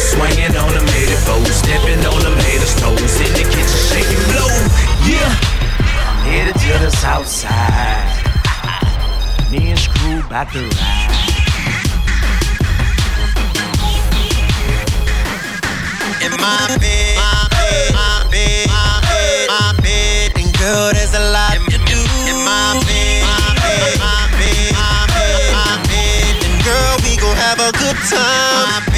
Swinging on them 84, stepping on them haters' toes. In the kitchen, shaking blow. Yeah. I'm headed to the south side. Me and Screw about to ride. In my bed, my bed, my bed, my bed, my bed. And girl, there's a lot to do in my bed, my bed, my bed, my bed, my bed. And girl, we gon' have a good time.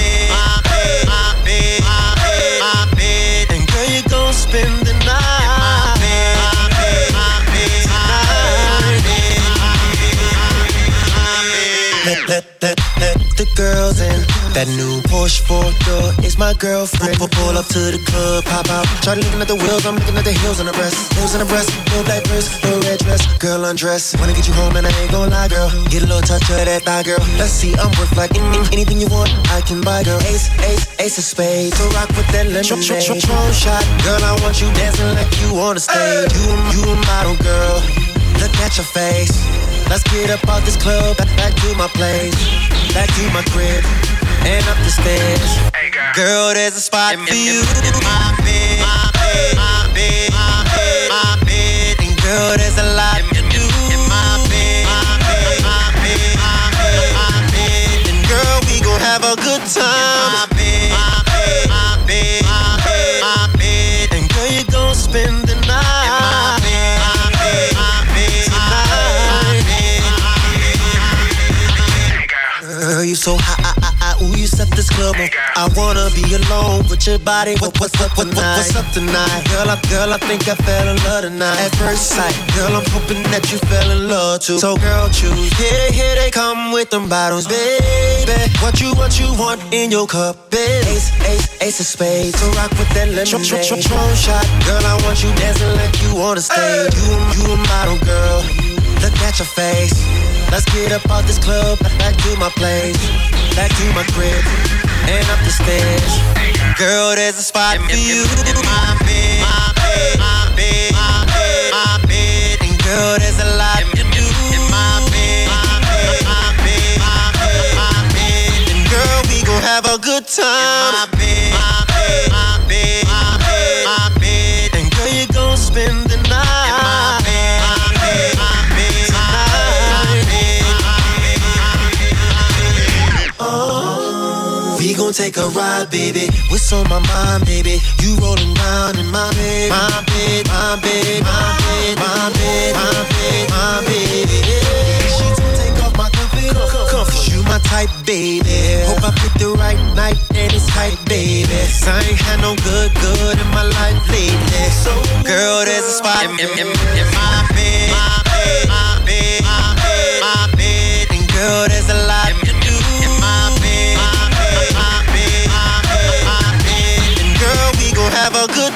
That new Porsche 4 door is my girlfriend. Pull, pull up to the club, pop out. Try looking at the wheels, I'm looking at the heels on the breast. Heels on the breast, no black purse, no red dress. Girl undress. Wanna get you home and I ain't gon' lie, girl. Get a little touch of that thigh, girl. Let's see, I'm worth like any- anything you want, I can buy, girl. Ace, ace, ace of spades. So rock with that lemonade. Tron shot, girl, I want you dancing like you on the stage. You, you a model, girl. Look at your face. Let's get up out this club, back, back to my place, back to my crib, and up the stairs. Girl, there's a spot for you in my bed, my bed, my bed, my bed, my bed. And girl, there's a lot to do in my bed, my bed, my bed, my bed, my bed. And girl, we gon' have a good time. My bed, my bed, my bed, my bed, my bed. And girl, you gon' spend the night. My bed, my bed, my bed, my bed. Girl, you so hot, you set this club on. I wanna be alone with your body. What, what's up tonight? What's up tonight? Girl, I, girl, I think I fell in love tonight. At first sight, girl, I'm hoping that you fell in love too. So, girl, choose. Here, here they come with them bottles, uh. baby. What you, what you want in your cup, baby? Ace, ace, ace of spades. So rock with that lemonade. Tron, tron, tron shot, girl, I want you dancing like you on the stage. You, you at your face. Let's get up out this club, back to my place, back to my crib, and up the stairs. Girl, there's a spot for you in my bed, my bed, my bed, my bed, my bed. And girl, there's a lot to do in my bed, my bed, my bed, my bed. And girl, we gon' have a good time. Take a ride, baby. What's on my mind, baby? You rolling round in my bed, my bed, my bed, my bed, my bed, my bed, my baby. She's gon' take off my comfort. You my type, baby. Hope I picked the right night and it's tight, baby. I ain't had no good, good in my life lately. So, girl, there's a spot in, in, in, in my bed, my bed, my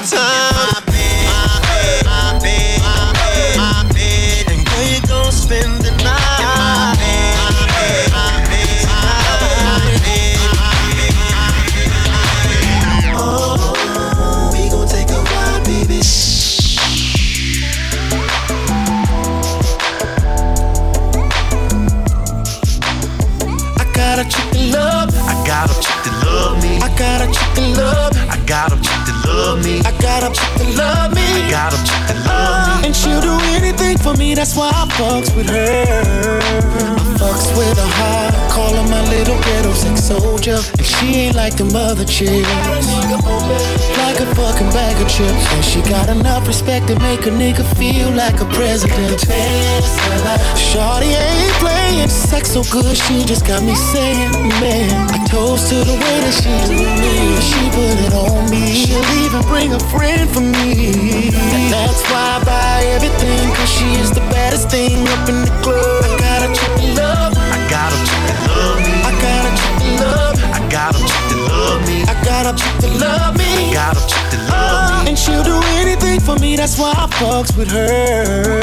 time. My bed, my bed, my bed. And girl, you gon' spend the night. My bed, my bed, my bed, my bed. Oh, we gon' take a ride, baby. I got a chick that love. I got a chick that love me. I got a chick that love. I got a chick love me. I got a chick that love me. I got a chick that love me. And she'll do anything for me. That's why I fucks with her. I fucks with her heart. Call her my little ghetto sex soldier. And she ain't like them other chicks. Like a fucking bag of chips. And she got enough respect to make a nigga feel like a president. Shorty ain't playing sex so good, she just got me saying, man. I toast to the way that she do me. She put it on me. She'll even bring a friend for me. That's why I buy everything, cause she is the baddest thing up in the club. I got a chick that love. I got a chick that love. I got a chick that love. I got a chick that love me. I got a chick that love me. I got a chick that love me. And she'll do anything for me, that's why I fucks with her.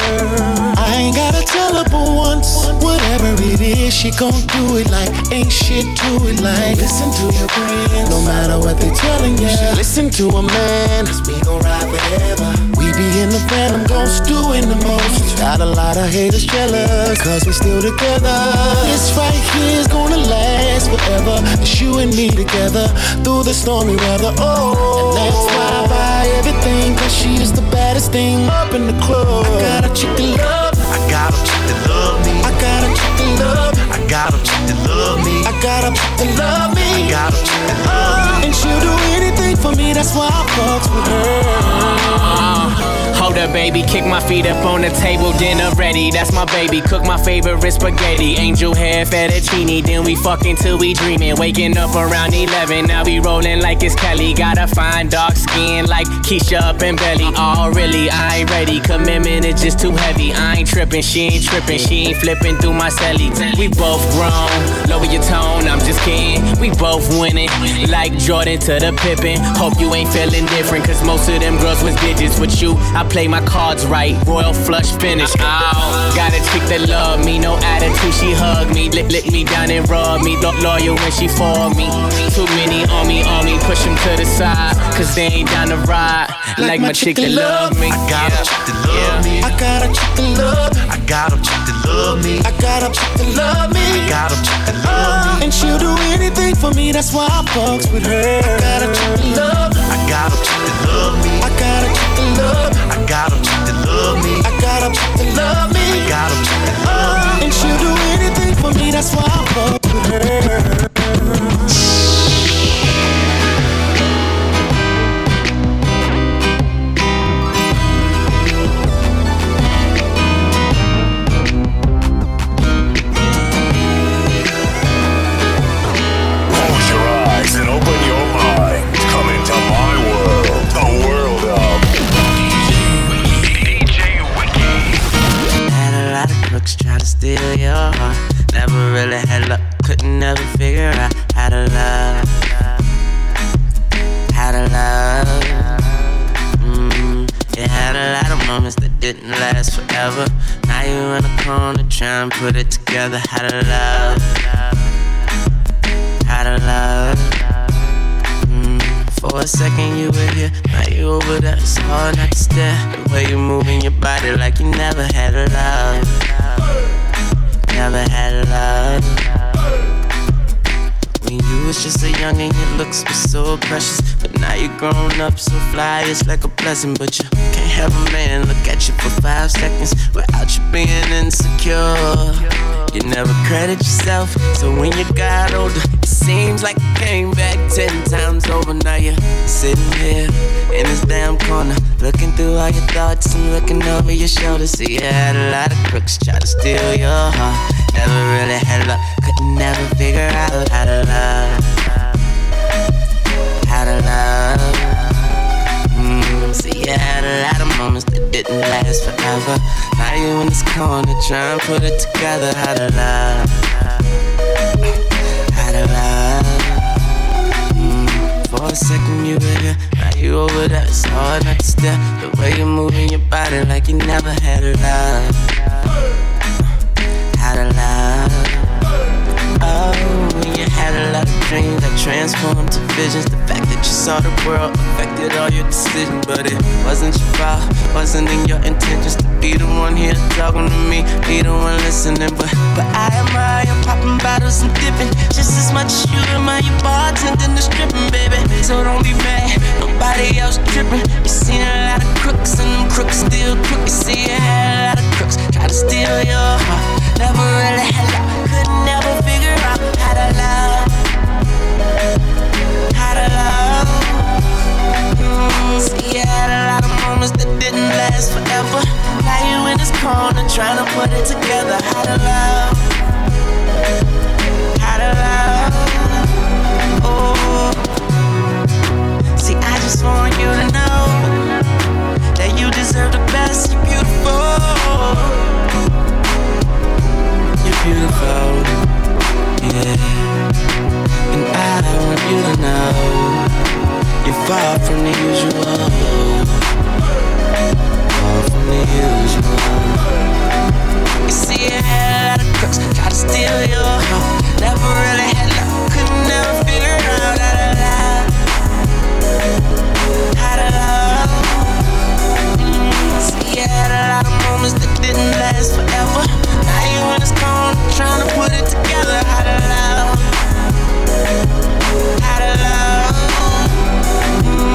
I ain't gotta tell her but once. Whatever it is, she gon' do it like ain't shit to it like. Listen to your friends, no matter what they telling you. Listen to a man, cause we gon' ride forever. We be in the phantom, gon' stew in the most. Got a lot of haters jealous, cause we still together. This right here's gonna last forever. It's you and me together through the stormy weather. Oh, and that's why I buy everything, cause she is the baddest thing up in the club. I got a chick that love. I got a chick that love me. I got a chick that love. I got a chick that love me. I got a chick that love me. I got a chick that love me. And she'll do anything for me, that's why I fucks with her. Up, baby, kick my feet up on the table, dinner ready. That's my baby. Cook my favorite spaghetti. Angel hair, fettuccine. Then we fucking till we dreaming. Waking up around 11. Now we rolling like it's Kelly. Got a fine dark skin like Keisha up in belly. Oh, really? I ain't ready. Commitment is just too heavy. I ain't tripping. She ain't tripping. She ain't flipping through my celly. We both grown. Lower your tone. I'm just kidding. We both winning. Like Jordan to the Pippen. Hope you ain't feeling different. Cause most of them girls was digits. With you, I play my cards right. Royal flush finish. Oh, got a chick that love me. No attitude. She hug me. Lick, lick me down and rub me. Look loyal when she for me. Too many on me, on me. Push them to the side. Cause they ain't down to ride. Like, my chick that love me. I got a chick that love me. I got a chick that love me. I got a chick that love me. I got a chick that love me. I got a chick that love me. And she'll do anything for me, that's why I fucks with her. I got a chick that love me. I got a chick that love me. I got a chick that love me. I got a chick that love me. I got a chick that love me. I got a chick that love me. And she'll do anything for me, that's why I fuck with her. Lot try to steal your heart. Never really had luck, couldn't ever figure out how to love. How to love. Mm, you had a lot of moments that didn't last forever. Now you in a corner trying to put it together. How to love. How to love. Mm, for a second you were here, now you over there. It's hard not to stare. The way you moving your body like you never had a love. Never had love. When you was just a youngin', your looks were so precious. But now you're grown up, so fly, it's like a blessing. But you can't have a man look at you for five seconds without you being insecure. You never credit yourself, so when you got older, it seems like you came back ten times over. Now you're sitting here in damn corner, looking through all your thoughts and looking over your shoulder. See, you had a lot of crooks try to steal your heart. Never really had luck, couldn't never figure out how to love. How to love. Mm, see, you had a lot of moments that didn't last forever. Now you in this corner trying to put it together. How to love. How to love. Mm, for a second you were here, you over there. It's hard not to stare. The way you're moving your body like you never had a love. How to love. Oh, when you had a lot of dreams that transformed to visions. The fact you saw the world affected all your decisions, but it wasn't your fault. Wasn't in your intentions to be the one here talking to me, be the one listening. But but I admire popping bottles and dipping just as much as you admire your bartending and stripping, baby. So don't be mad, nobody else tripping. You seen a lot of crooks and them crooks still crook. You see you had a lot of crooks try to steal your heart. Never really had luck, could never figure out how to love. See, you had a lot of moments that didn't last forever. Now you in this corner trying to put it together. How to love. How to love. Oh. See, I just want you to know that you deserve the best. You're beautiful. You're beautiful. Yeah. And I want you to know you're far from the usual. Far from the usual. You see, you had a lot of crooks try to steal your heart. Never really had luck, could never figure out how to love. How to love. See, you had a lot of moments that didn't last forever. Now you in this corner trying to put it together. How to love. How to love.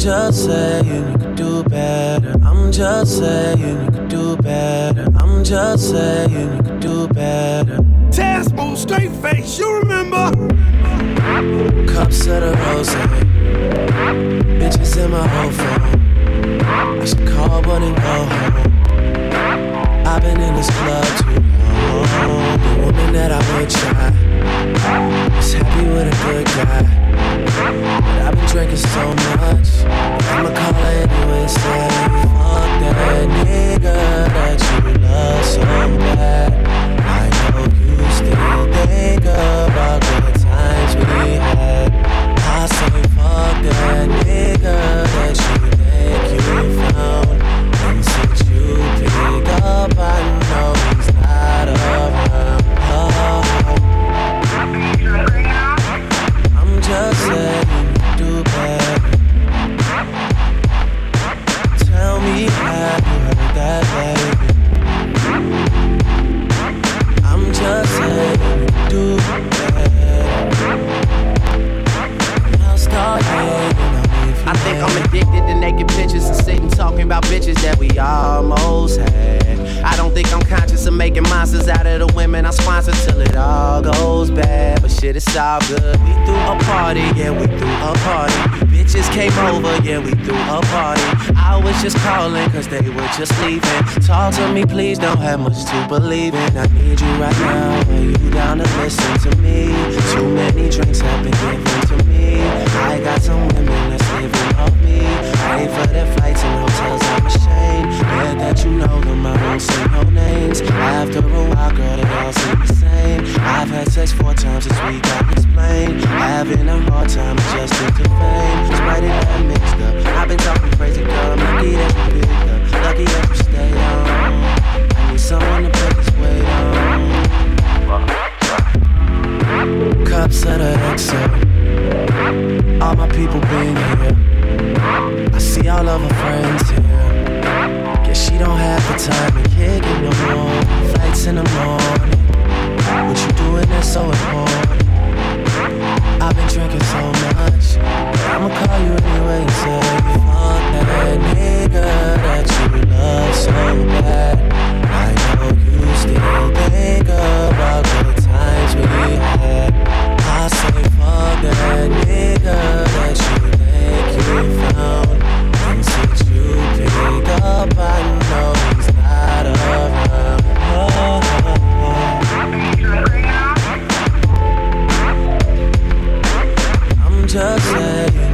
just saying you could do better. I'm just saying you could do better. I'm just saying you could do better. Taz on straight face, you remember? Cups of the rose. Bitches in my whole phone. I should call one and go home. I've been in this club too long. The woman that I would try is happy with a good guy. But I've been drinking so much. just say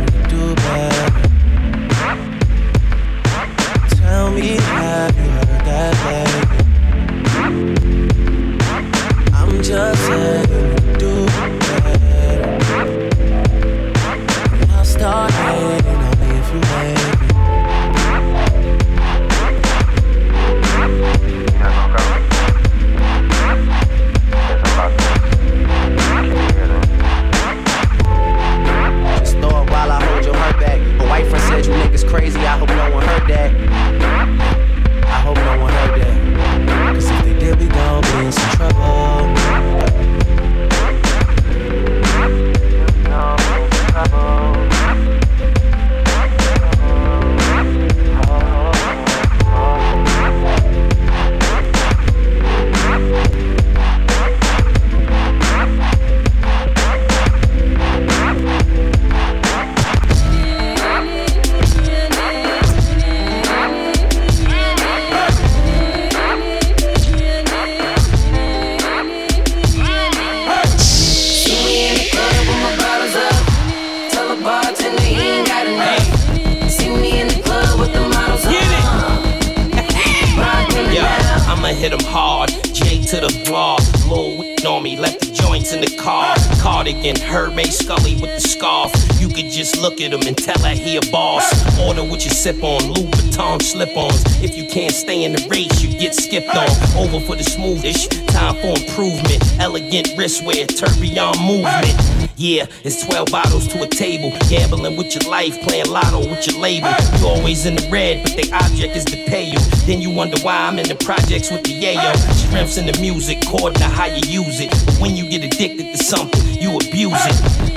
Yeah, it's 12 bottles to a table. Gambling with your life, playing lotto with your label. You always in the red, but the object is to pay you. Then you wonder why I'm in the projects with the yayo. Strengths in the music, according to how you use it. But when you get addicted to something, you abuse it.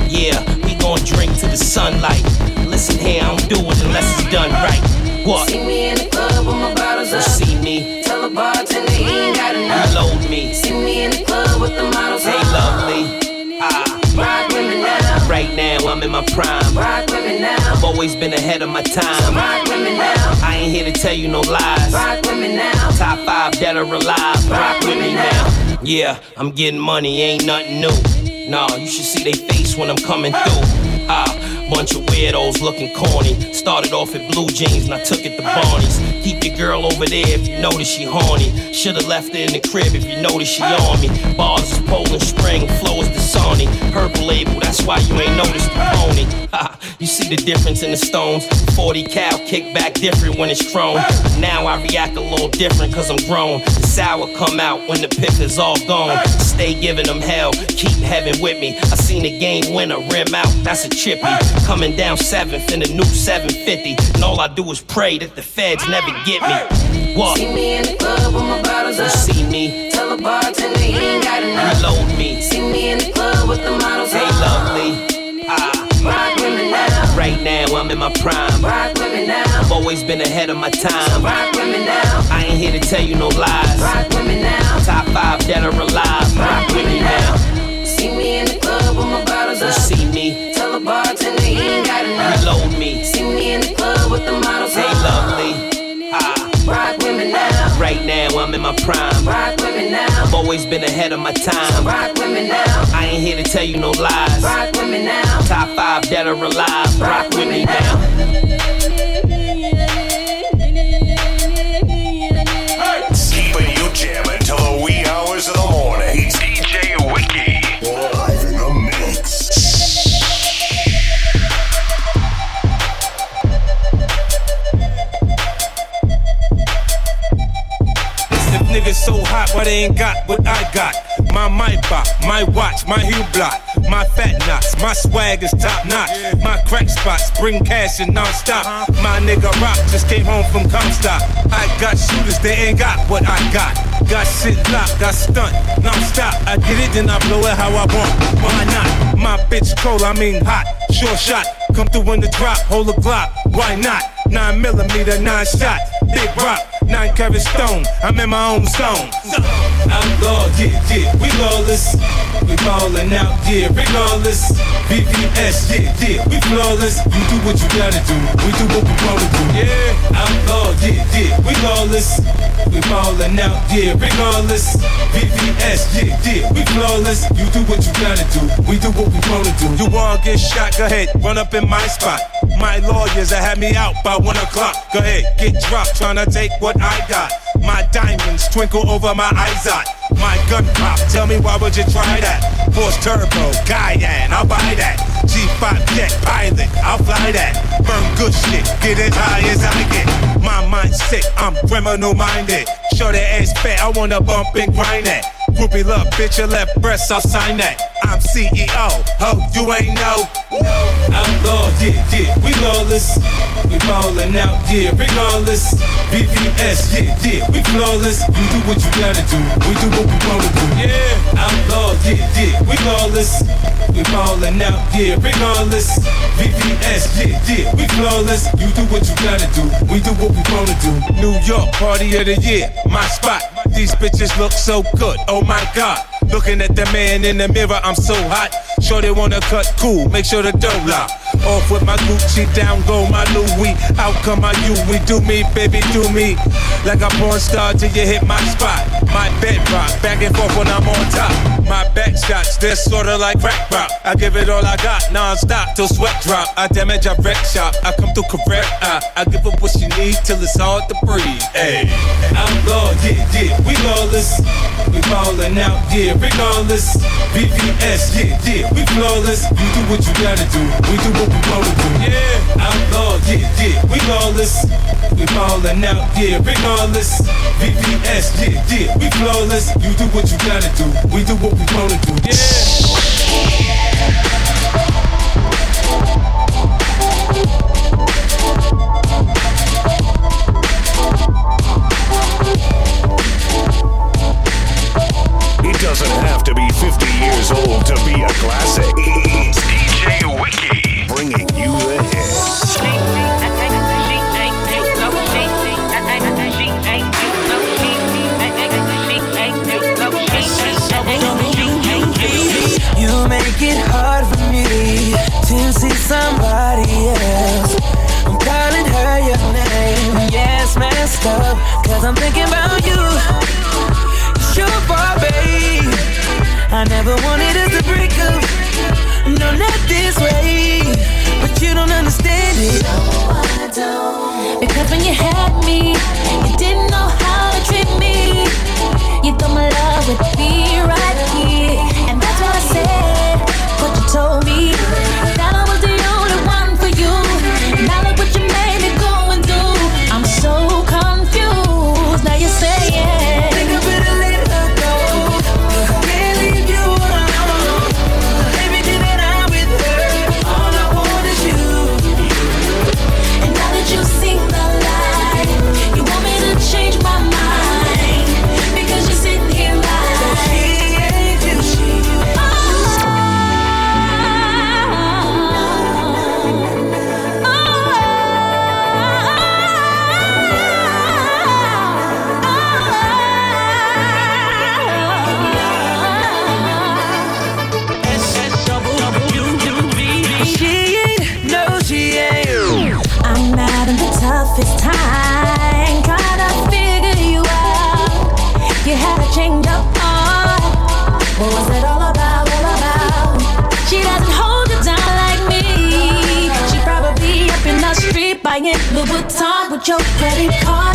Yeah, we gon' drink to the sunlight. Listen here, I don't do it unless it's done right. What? I'm in my prime. Now. I've always been ahead of my time. Me now. I ain't here to tell you no lies. Now. Top five dead or alive. Rock with me now. Yeah, I'm getting money, ain't nothing new. Nah, you should see they face when I'm coming through. Ah, bunch of weirdos looking corny. Started off at blue jeans and I took it to Barney's. Keep your girl over there if you notice she horny. Should've left her in the crib if you notice she on me. Bars is Poland Spring, flow is Sony. Purple label, that's why you ain't noticed the pony. Ha, you see the difference in the stones. 40 cal kick back different when it's chrome. Now I react a little different cause I'm grown. The sour come out when the pith is all gone. Stay giving them hell, keep heaven with me. I seen the game winner rim out, that's a chippy. Coming down seventh in the new 750. And all I do is pray that the feds never get me. What? See me in the club with my bottles You up. see me? Tell the bartender he ain't got enough. Reload me. See me in the club with the models Hey, up. lovely. Rock with me now. Right now, I'm in my prime. Rock with me now. I've always been ahead of my time. Rock with me now. I ain't here to tell you no lies. Rock with me now. Top five dead or alive. Rock with me now. See me in the club with my bottles You up. see me? Tell the bartender he ain't got enough. Reload me. See me in the club with the models up. lovely. Right now, I'm in my prime. Rock with me now. I've always been ahead of my time. Rock with me now. I ain't here to tell you no lies. Rock with me now. Top five dead or alive. Rock with me now. Why they ain't got what I got? My mic bop, my watch, my heel block, my fat knots, my swag is top notch. My crack spots bring cash and non-stop. My nigga Rock just came home from Comstock. I got shooters, they ain't got what I got. Got shit locked, I stunt non-stop. I get it, then I blow it how I want. Why not? My bitch cold, I mean hot, Sure shot. Come through in the drop, hold a Glock. Why not? Nine millimeter, nine shot, big rock, nine carat stone. I'm in my own zone. Outlaw, yeah, yeah, we lawless. We ballin' out, yeah, regardless. VVS, yeah, yeah, we flawless. You do what you gotta do, we do what we wanna do. Yeah, outlaw, yeah, yeah, we lawless. We ballin' out, yeah, regardless. VVS, yeah, yeah, we flawless. You do what you gotta do, we do what we wanna do. You wanna get shot, go ahead, run up in my spot. My lawyers that had me out by one o'clock. Go ahead, get dropped, tryna take what I got. My diamonds twinkle over my eyes out. My gun pop, tell me why would you try that? Porsche turbo, Cayenne, I'll buy that. G5 jet pilot, I'll fly that. Burn good shit, get as high as I get. My mind's sick, I'm criminal minded. Show the ass fat, I wanna bump and grind that. Groupie love, bitch, your left breast, I'll sign that. I'm CEO, ho, you ain't know. Outlaw, yeah, yeah, we lawless. We ballin' out, yeah, regardless. VVS, yeah, yeah, we flawless. You do what you gotta do, we do what we wanna do. Yeah, outlaw, yeah, yeah, we lawless. We ballin' out, yeah, regardless. VVS, yeah, yeah, we flawless. You do what you gotta do, we do what we wanna do. New York, party of the year, my spot. These bitches look so good, oh my god. Looking at the man in the mirror, I'm so hot. Sure they wanna cut cool, make sure the dough lock. Off with my Gucci, down go my Louis. Out come my you, we do me, baby, do me. Like a porn star till you hit my spot. My bedrock, back and forth when I'm on top. My back shots, they're sorta like crack rock. I give it all I got, non-stop till sweat drop. I damage, I wreck shop, I come through correct. I, I give up what you need till it's hard to breathe. Hey, outlaw, yeah, yeah, we lawless. We ballin' out, yeah, regardless. VVS, yeah, yeah, we flawless. You do what you gotta do, we do what do. Yeah, yeah, yeah, we. We ballin' out, yeah, regardless. VVS, yeah, yeah, we flawless. You do what you gotta do, we do what we wanna do. Yeah. It doesn't have to be 50 years old to be a classic. It's DJ Wiki. Up, cause I'm thinking about you. It's your fault, babe. I never wanted us to break up. No, not this way. But you don't understand it. No, I don't. Because when you had me, you didn't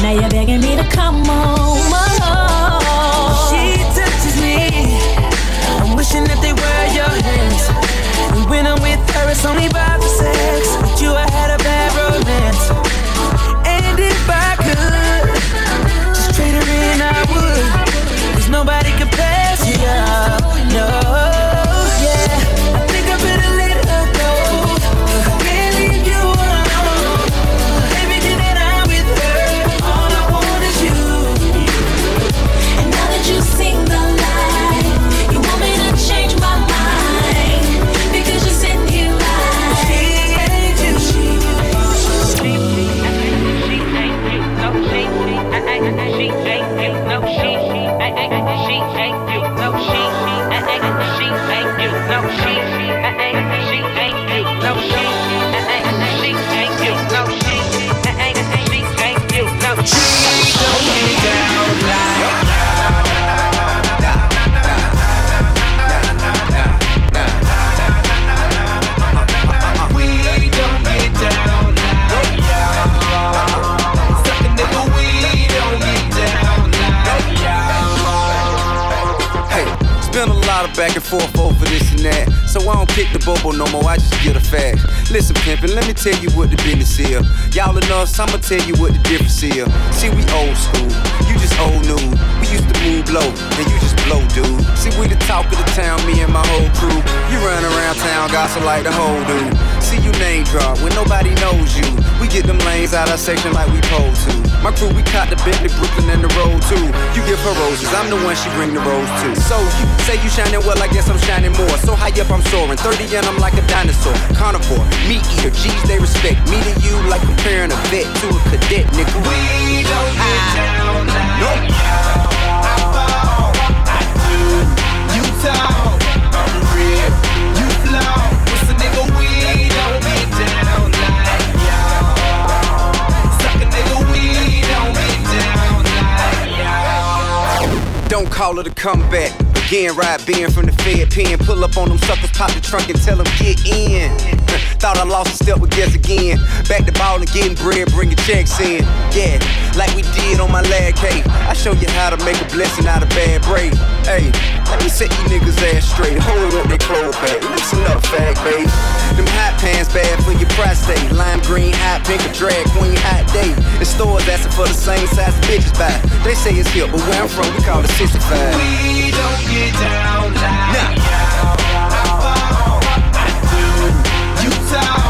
Now you're begging me to come home. She touches me. I'm wishing that they were your hands. And when I'm with her, it's only about that. So I don't pick the bobo no more, I just get a fact. Listen, pimpin', let me tell you what the business is. Y'all nuts, I'ma tell you what the difference is. See, we old school, you just old new. We used to move low, and you just blow, dude. See, we the talk of the town, me and my whole crew. You run around town, gossip like the whole dude. See you name drop when nobody knows you. We get them lanes out our section like we pose to. My crew, we caught the Bentley, Brooklyn, and the road too. You give her roses, I'm the one she bring the rose to. So you say you shining well, I guess I'm shining more. So high up, I'm soaring. 30 and I'm like a dinosaur. Carnivore, meat eater, G's they respect. Me to you like comparing a vet to a cadet, nigga. We don't get ah. down like y'all. I fall, I do. You talk, Don't call it a comeback. Again, ride being from the Fed pen. Pull up on them suckers, pop the trunk and tell them get in. Thought I lost a step, but guess again. Back to ball and getting bread, bringing checks in. Yeah, like we did on my last cake. I show you how to make a blessing out of bad break. Hey, let me set you niggas ass straight. Hold up they clothes back. Listen up, fag babe. Them hot pants bad for your prostate. Lime green, hot pink, a drag queen, hot day. The stores asking for the same size bitches buy. They say it's hip, but where I'm from, we call it 65. We don't get down like fall, I do. You talk,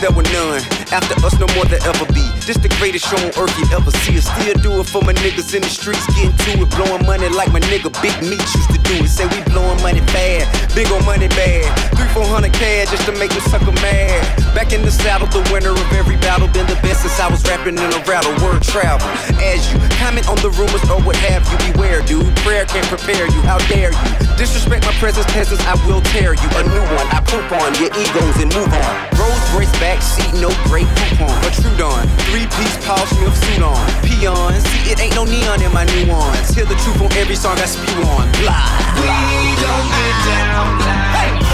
there were none. After us, no more there ever be. This the greatest show on earth you ever see. I still do it for my niggas in the streets, getting to it, blowing money like my nigga Big Meech used to do it. Say we blowing money bad, big on money bad. Three, four hundred cash just to make the sucker mad. Back in the saddle, the winner of every battle, been the best since I was rapping in a rattle. Word travel. As you comment on the rumors or what have you, beware, dude. Prayer can't prepare you. How dare you? Disrespect my presence, peasants, I will tear you. A new one, I poop on your egos and move on. Rolls Royce back seat, no great coupon. A Trudon, three piece Paul Smith suit on. Peon, see it ain't no neon in my new ones. Hear the truth on every song I spew on. Blah. We don't get down like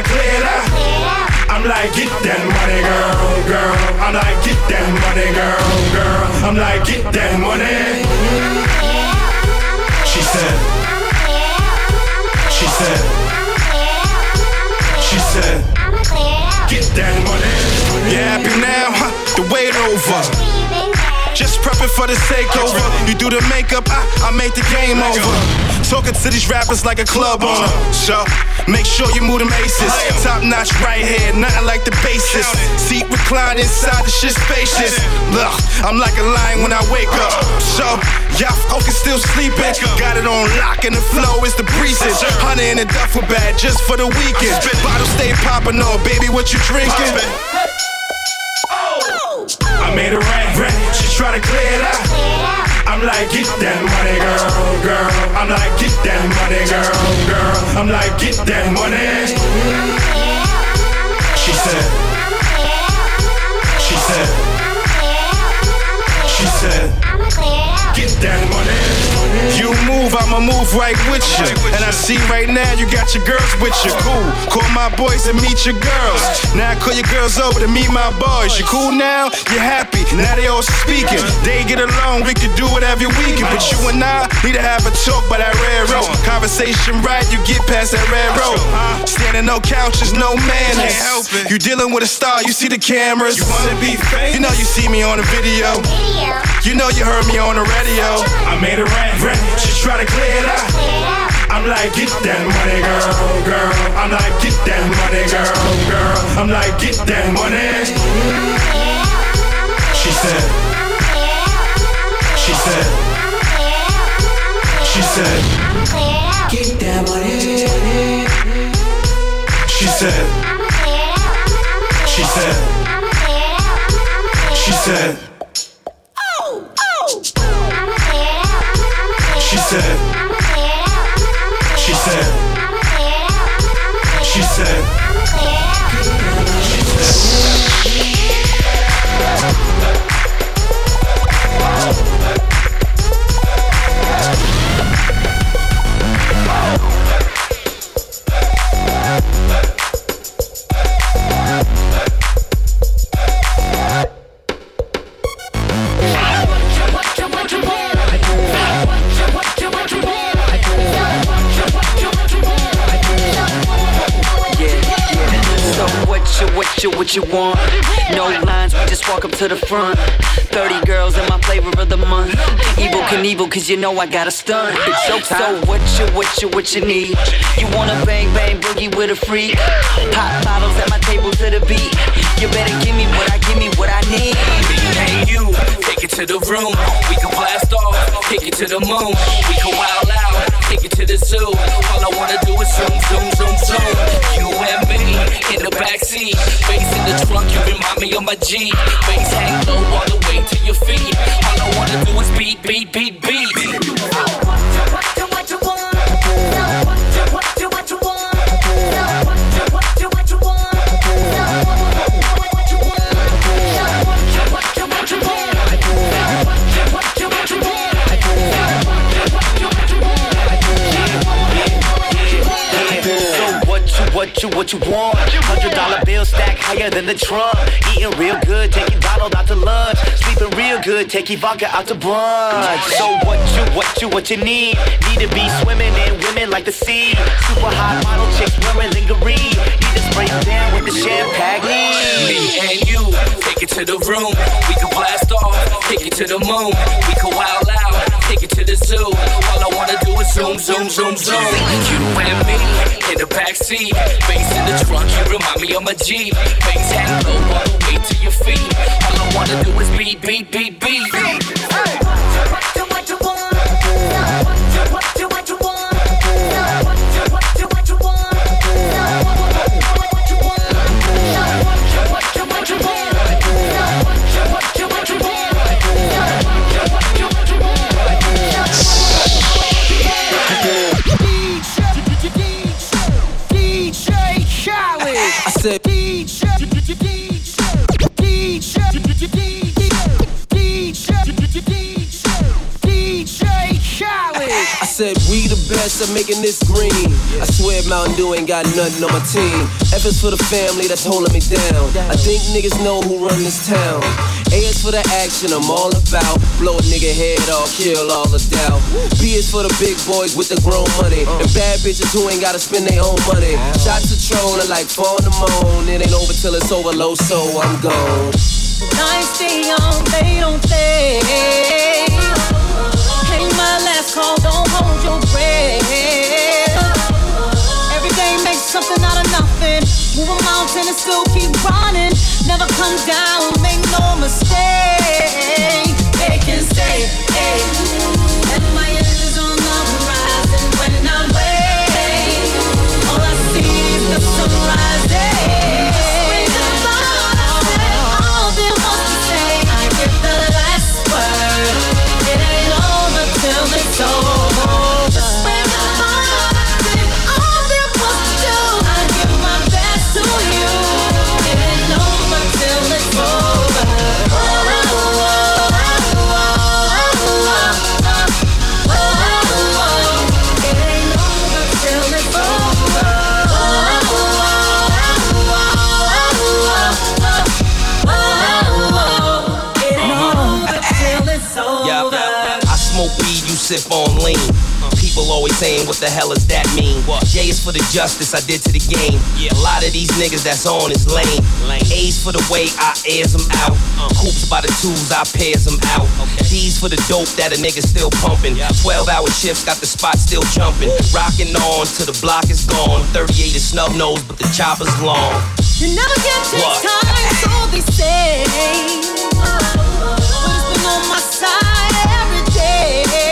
To clear it. I'm like, get that money, girl, girl. I'm like, get that money, girl, girl. I'm like, get that money. She said, she said, she said, get that money. You happy now? Huh? The wait over. Just prepping for the takeover. You do the makeup, I, I make the game over. Talking to these rappers like a club owner. So make sure you move them aces. Top notch right here, nothing like the basis. Seat reclined inside the shit spacious. Look, I'm like a lion when I wake up. So y'all focus still sleeping. Got it on lock and the flow is the breezes. Honey in a duffel bag just for the weekend. Bottle stay popping on, baby, what you drinking? Oh. I made rain, rain. She try to clear it out. I'm like, get that money, girl, girl. I'm like, get that money, girl, girl. I'm like, get that money. She said, she said, she said, get that money. You move, I'ma move right with you. And I see right now you got your girls with you. Cool. Call my boys and meet your girls. Now call your girls over to meet my boys. You cool now? You happy? Now they all speaking. They get along, we can do whatever we can. But you and I need to have a talk by that red road. Conversation right, you get past that red road. Standing no couches, no manners. You dealing with a star, you see the cameras. You wanna be famous? You know you see me on the video. You know you heard me on the radio. I made it rain, rain. She try to clear it out. I'm like, get that money, girl, girl. I'm like, get that money, girl, girl. I'm like, get that money. She said, she said, she said, Get that money. she said, she said, she said, she said, she said, she said. What you, want? No lines, we just walk up to the front. 30 girls in my flavor of the month. Evel Knievel, cause you know I got a stunt. It's So, so what you, what you, what you need? You wanna bang, bang, boogie with a freak? Pop bottles at my table to the beat. You better give me what I, give me what I need. Hey you, take it to the room. We can blast off, take it to the moon. We can wild out, to the zoo. All I wanna do is zoom, zoom, zoom, zoom. You and me in the backseat, bass in the trunk. You remind me of my G. Bass hang low all the way to your feet. All I wanna do is beat, beat, beat, beat. What you, what you want. Hundred dollar bill stack higher than the trunk. Eating real good, taking Donald out to lunch. Sleeping real good, taking vodka out to brunch. So what you, what you, what you need? Need to be swimming in women like the sea. Super hot model chicks wearing lingerie. Need to spray down with the champagne. Me and you, take it to the room. We can blast off, take it to the moon. We can wild out, take it to the zoo. All I wanna do is zoom, zoom, zoom, zoom. You and me in the backseat, bass in the trunk. You remind me of my Jeep. Bass hang low all the way to your feet. All I wanna do is beat, beat, beat, beat. DJ said we the best at making this green. I swear Mountain Dew ain't got nothing on my team. F is for the family that's holding me down. I think niggas know who run this town. A is for the action I'm all about. Blow a nigga head off, kill all the doubt. B is for the big boys with the grown money. And bad bitches who ain't gotta spend their own money. Shots of are like four in the moon. It ain't over till it's over low, so I'm gone. Nights stay young, they don't stay. Ain't my last call, don't hold your breath. Every day make something out of nothing. Move a mountain and still keep running. Never come down, make no mistake. They can stay, hey. My sip on lean. People always saying, what the hell does that mean? J is for the justice I did to the game. Yeah. A lot of these niggas that's on is lame. A's for the way I airs them out. Hoops by the twos, I pairs them out. D's for the dope that a nigga still pumping. 12 hour shifts, got the spot still jumping. Rocking on till the block is gone. 38 is snub nose, but the chopper's long. You never get to What? time, so they say. But it's been on my side every day.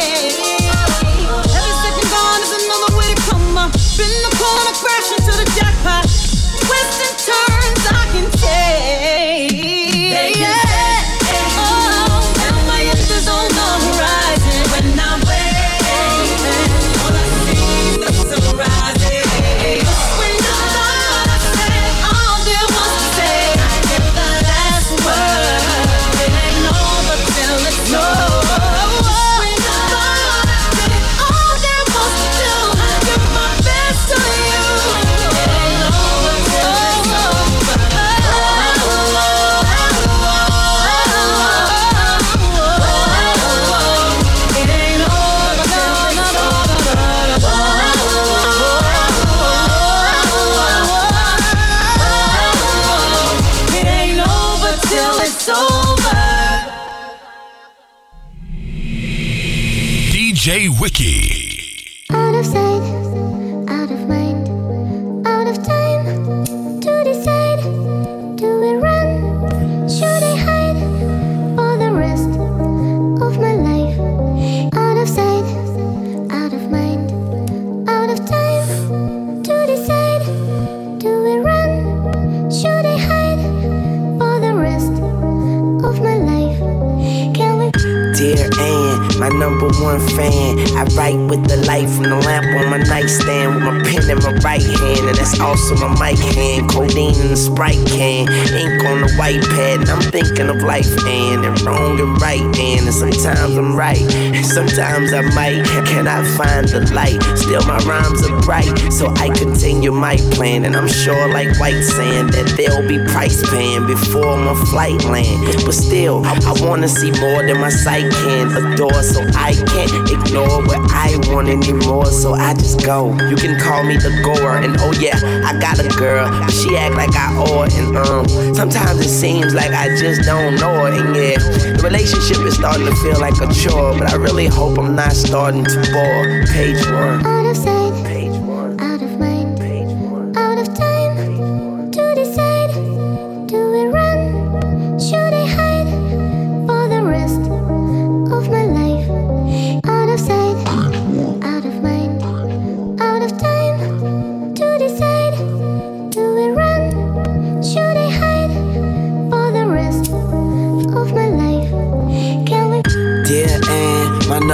One fan. I write with the light from the lamp on my nightstand with my pen in my right hand, and that's also my mic hand. Codeine in the Sprite can, ink on the white pad, and I'm thinking of life and, and wrong and right and, and sometimes I'm right, and sometimes I might cannot find the light. Still my rhymes are bright, so I continue my plan, and I'm sure like white sand that there'll be price paying before my flight land. But still, I, I wanna see more than my sight can adore, so I can't ignore what I want anymore. So I just go. You can call me the gore, and oh yeah, I got a girl, she act like I owe her, and um, sometimes it seems like I just don't know her, and yeah, the relationship is starting to feel like a chore, but I really hope I'm not starting to bore. Page one.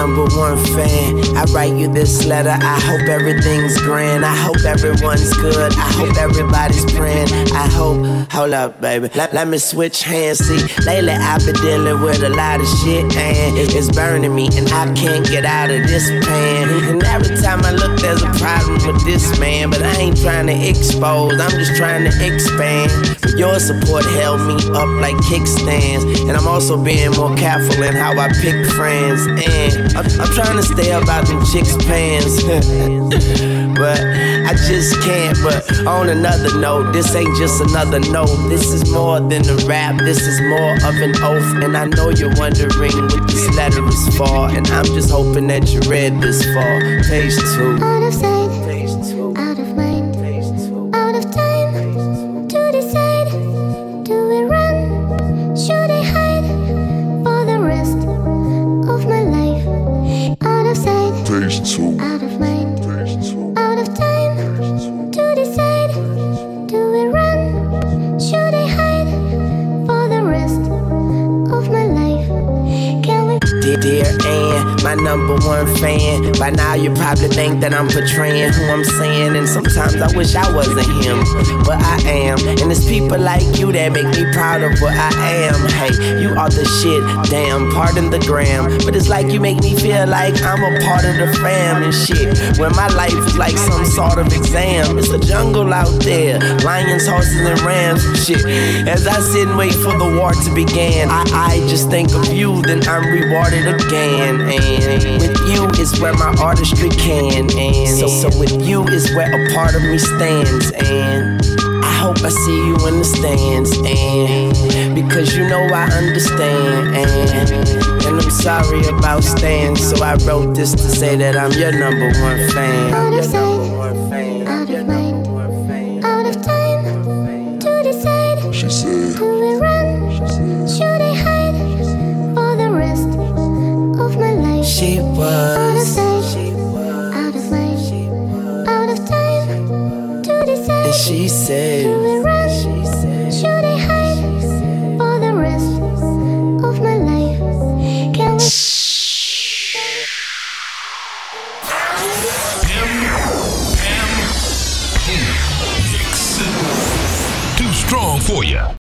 Number one fan. I write you this letter. I hope everything's grand. I hope everyone's good. I hope everybody's praying. I hope. Hold up, baby. Let, let me switch hands. See, lately I've been dealing with a lot of shit, and it- it's burning me, and I can't get out of this pan. And every time I look, there's a problem with this man. But I ain't trying to expose. I'm just trying to expand. But your support held me up like kickstands, and I'm also being more careful in how I pick friends. And I'm, I'm trying to stay about them chicks' pants. but I just can't. But on another note, this ain't just another note. This is more than a rap. This is more of an oath. And I know you're wondering what this letter is for. And I'm just hoping that you read this far. Page two. Fan. By you probably think that I'm portraying who I'm saying, and sometimes I wish I wasn't him, but I am. And it's people like you that make me proud of what I am. Hey, you are the shit, damn. Pardon the gram, but it's like you make me feel like I'm a part of the fam and shit. When my life is like some sort of exam, it's a jungle out there, lions, horses, and rams. and Shit, as I sit and wait for the war to begin, I, I just think of you, then I'm rewarded again. And with you is where my artistry can. And so, so with you is where a part of me stands. And I hope I see you in the stands. And because you know I understand. And, and I'm sorry about staying. So I wrote this to say that I'm your number one fan. Out of sight, out of mind, out of time to decide. She said, Do we run? Should I hide for the rest of my life? She was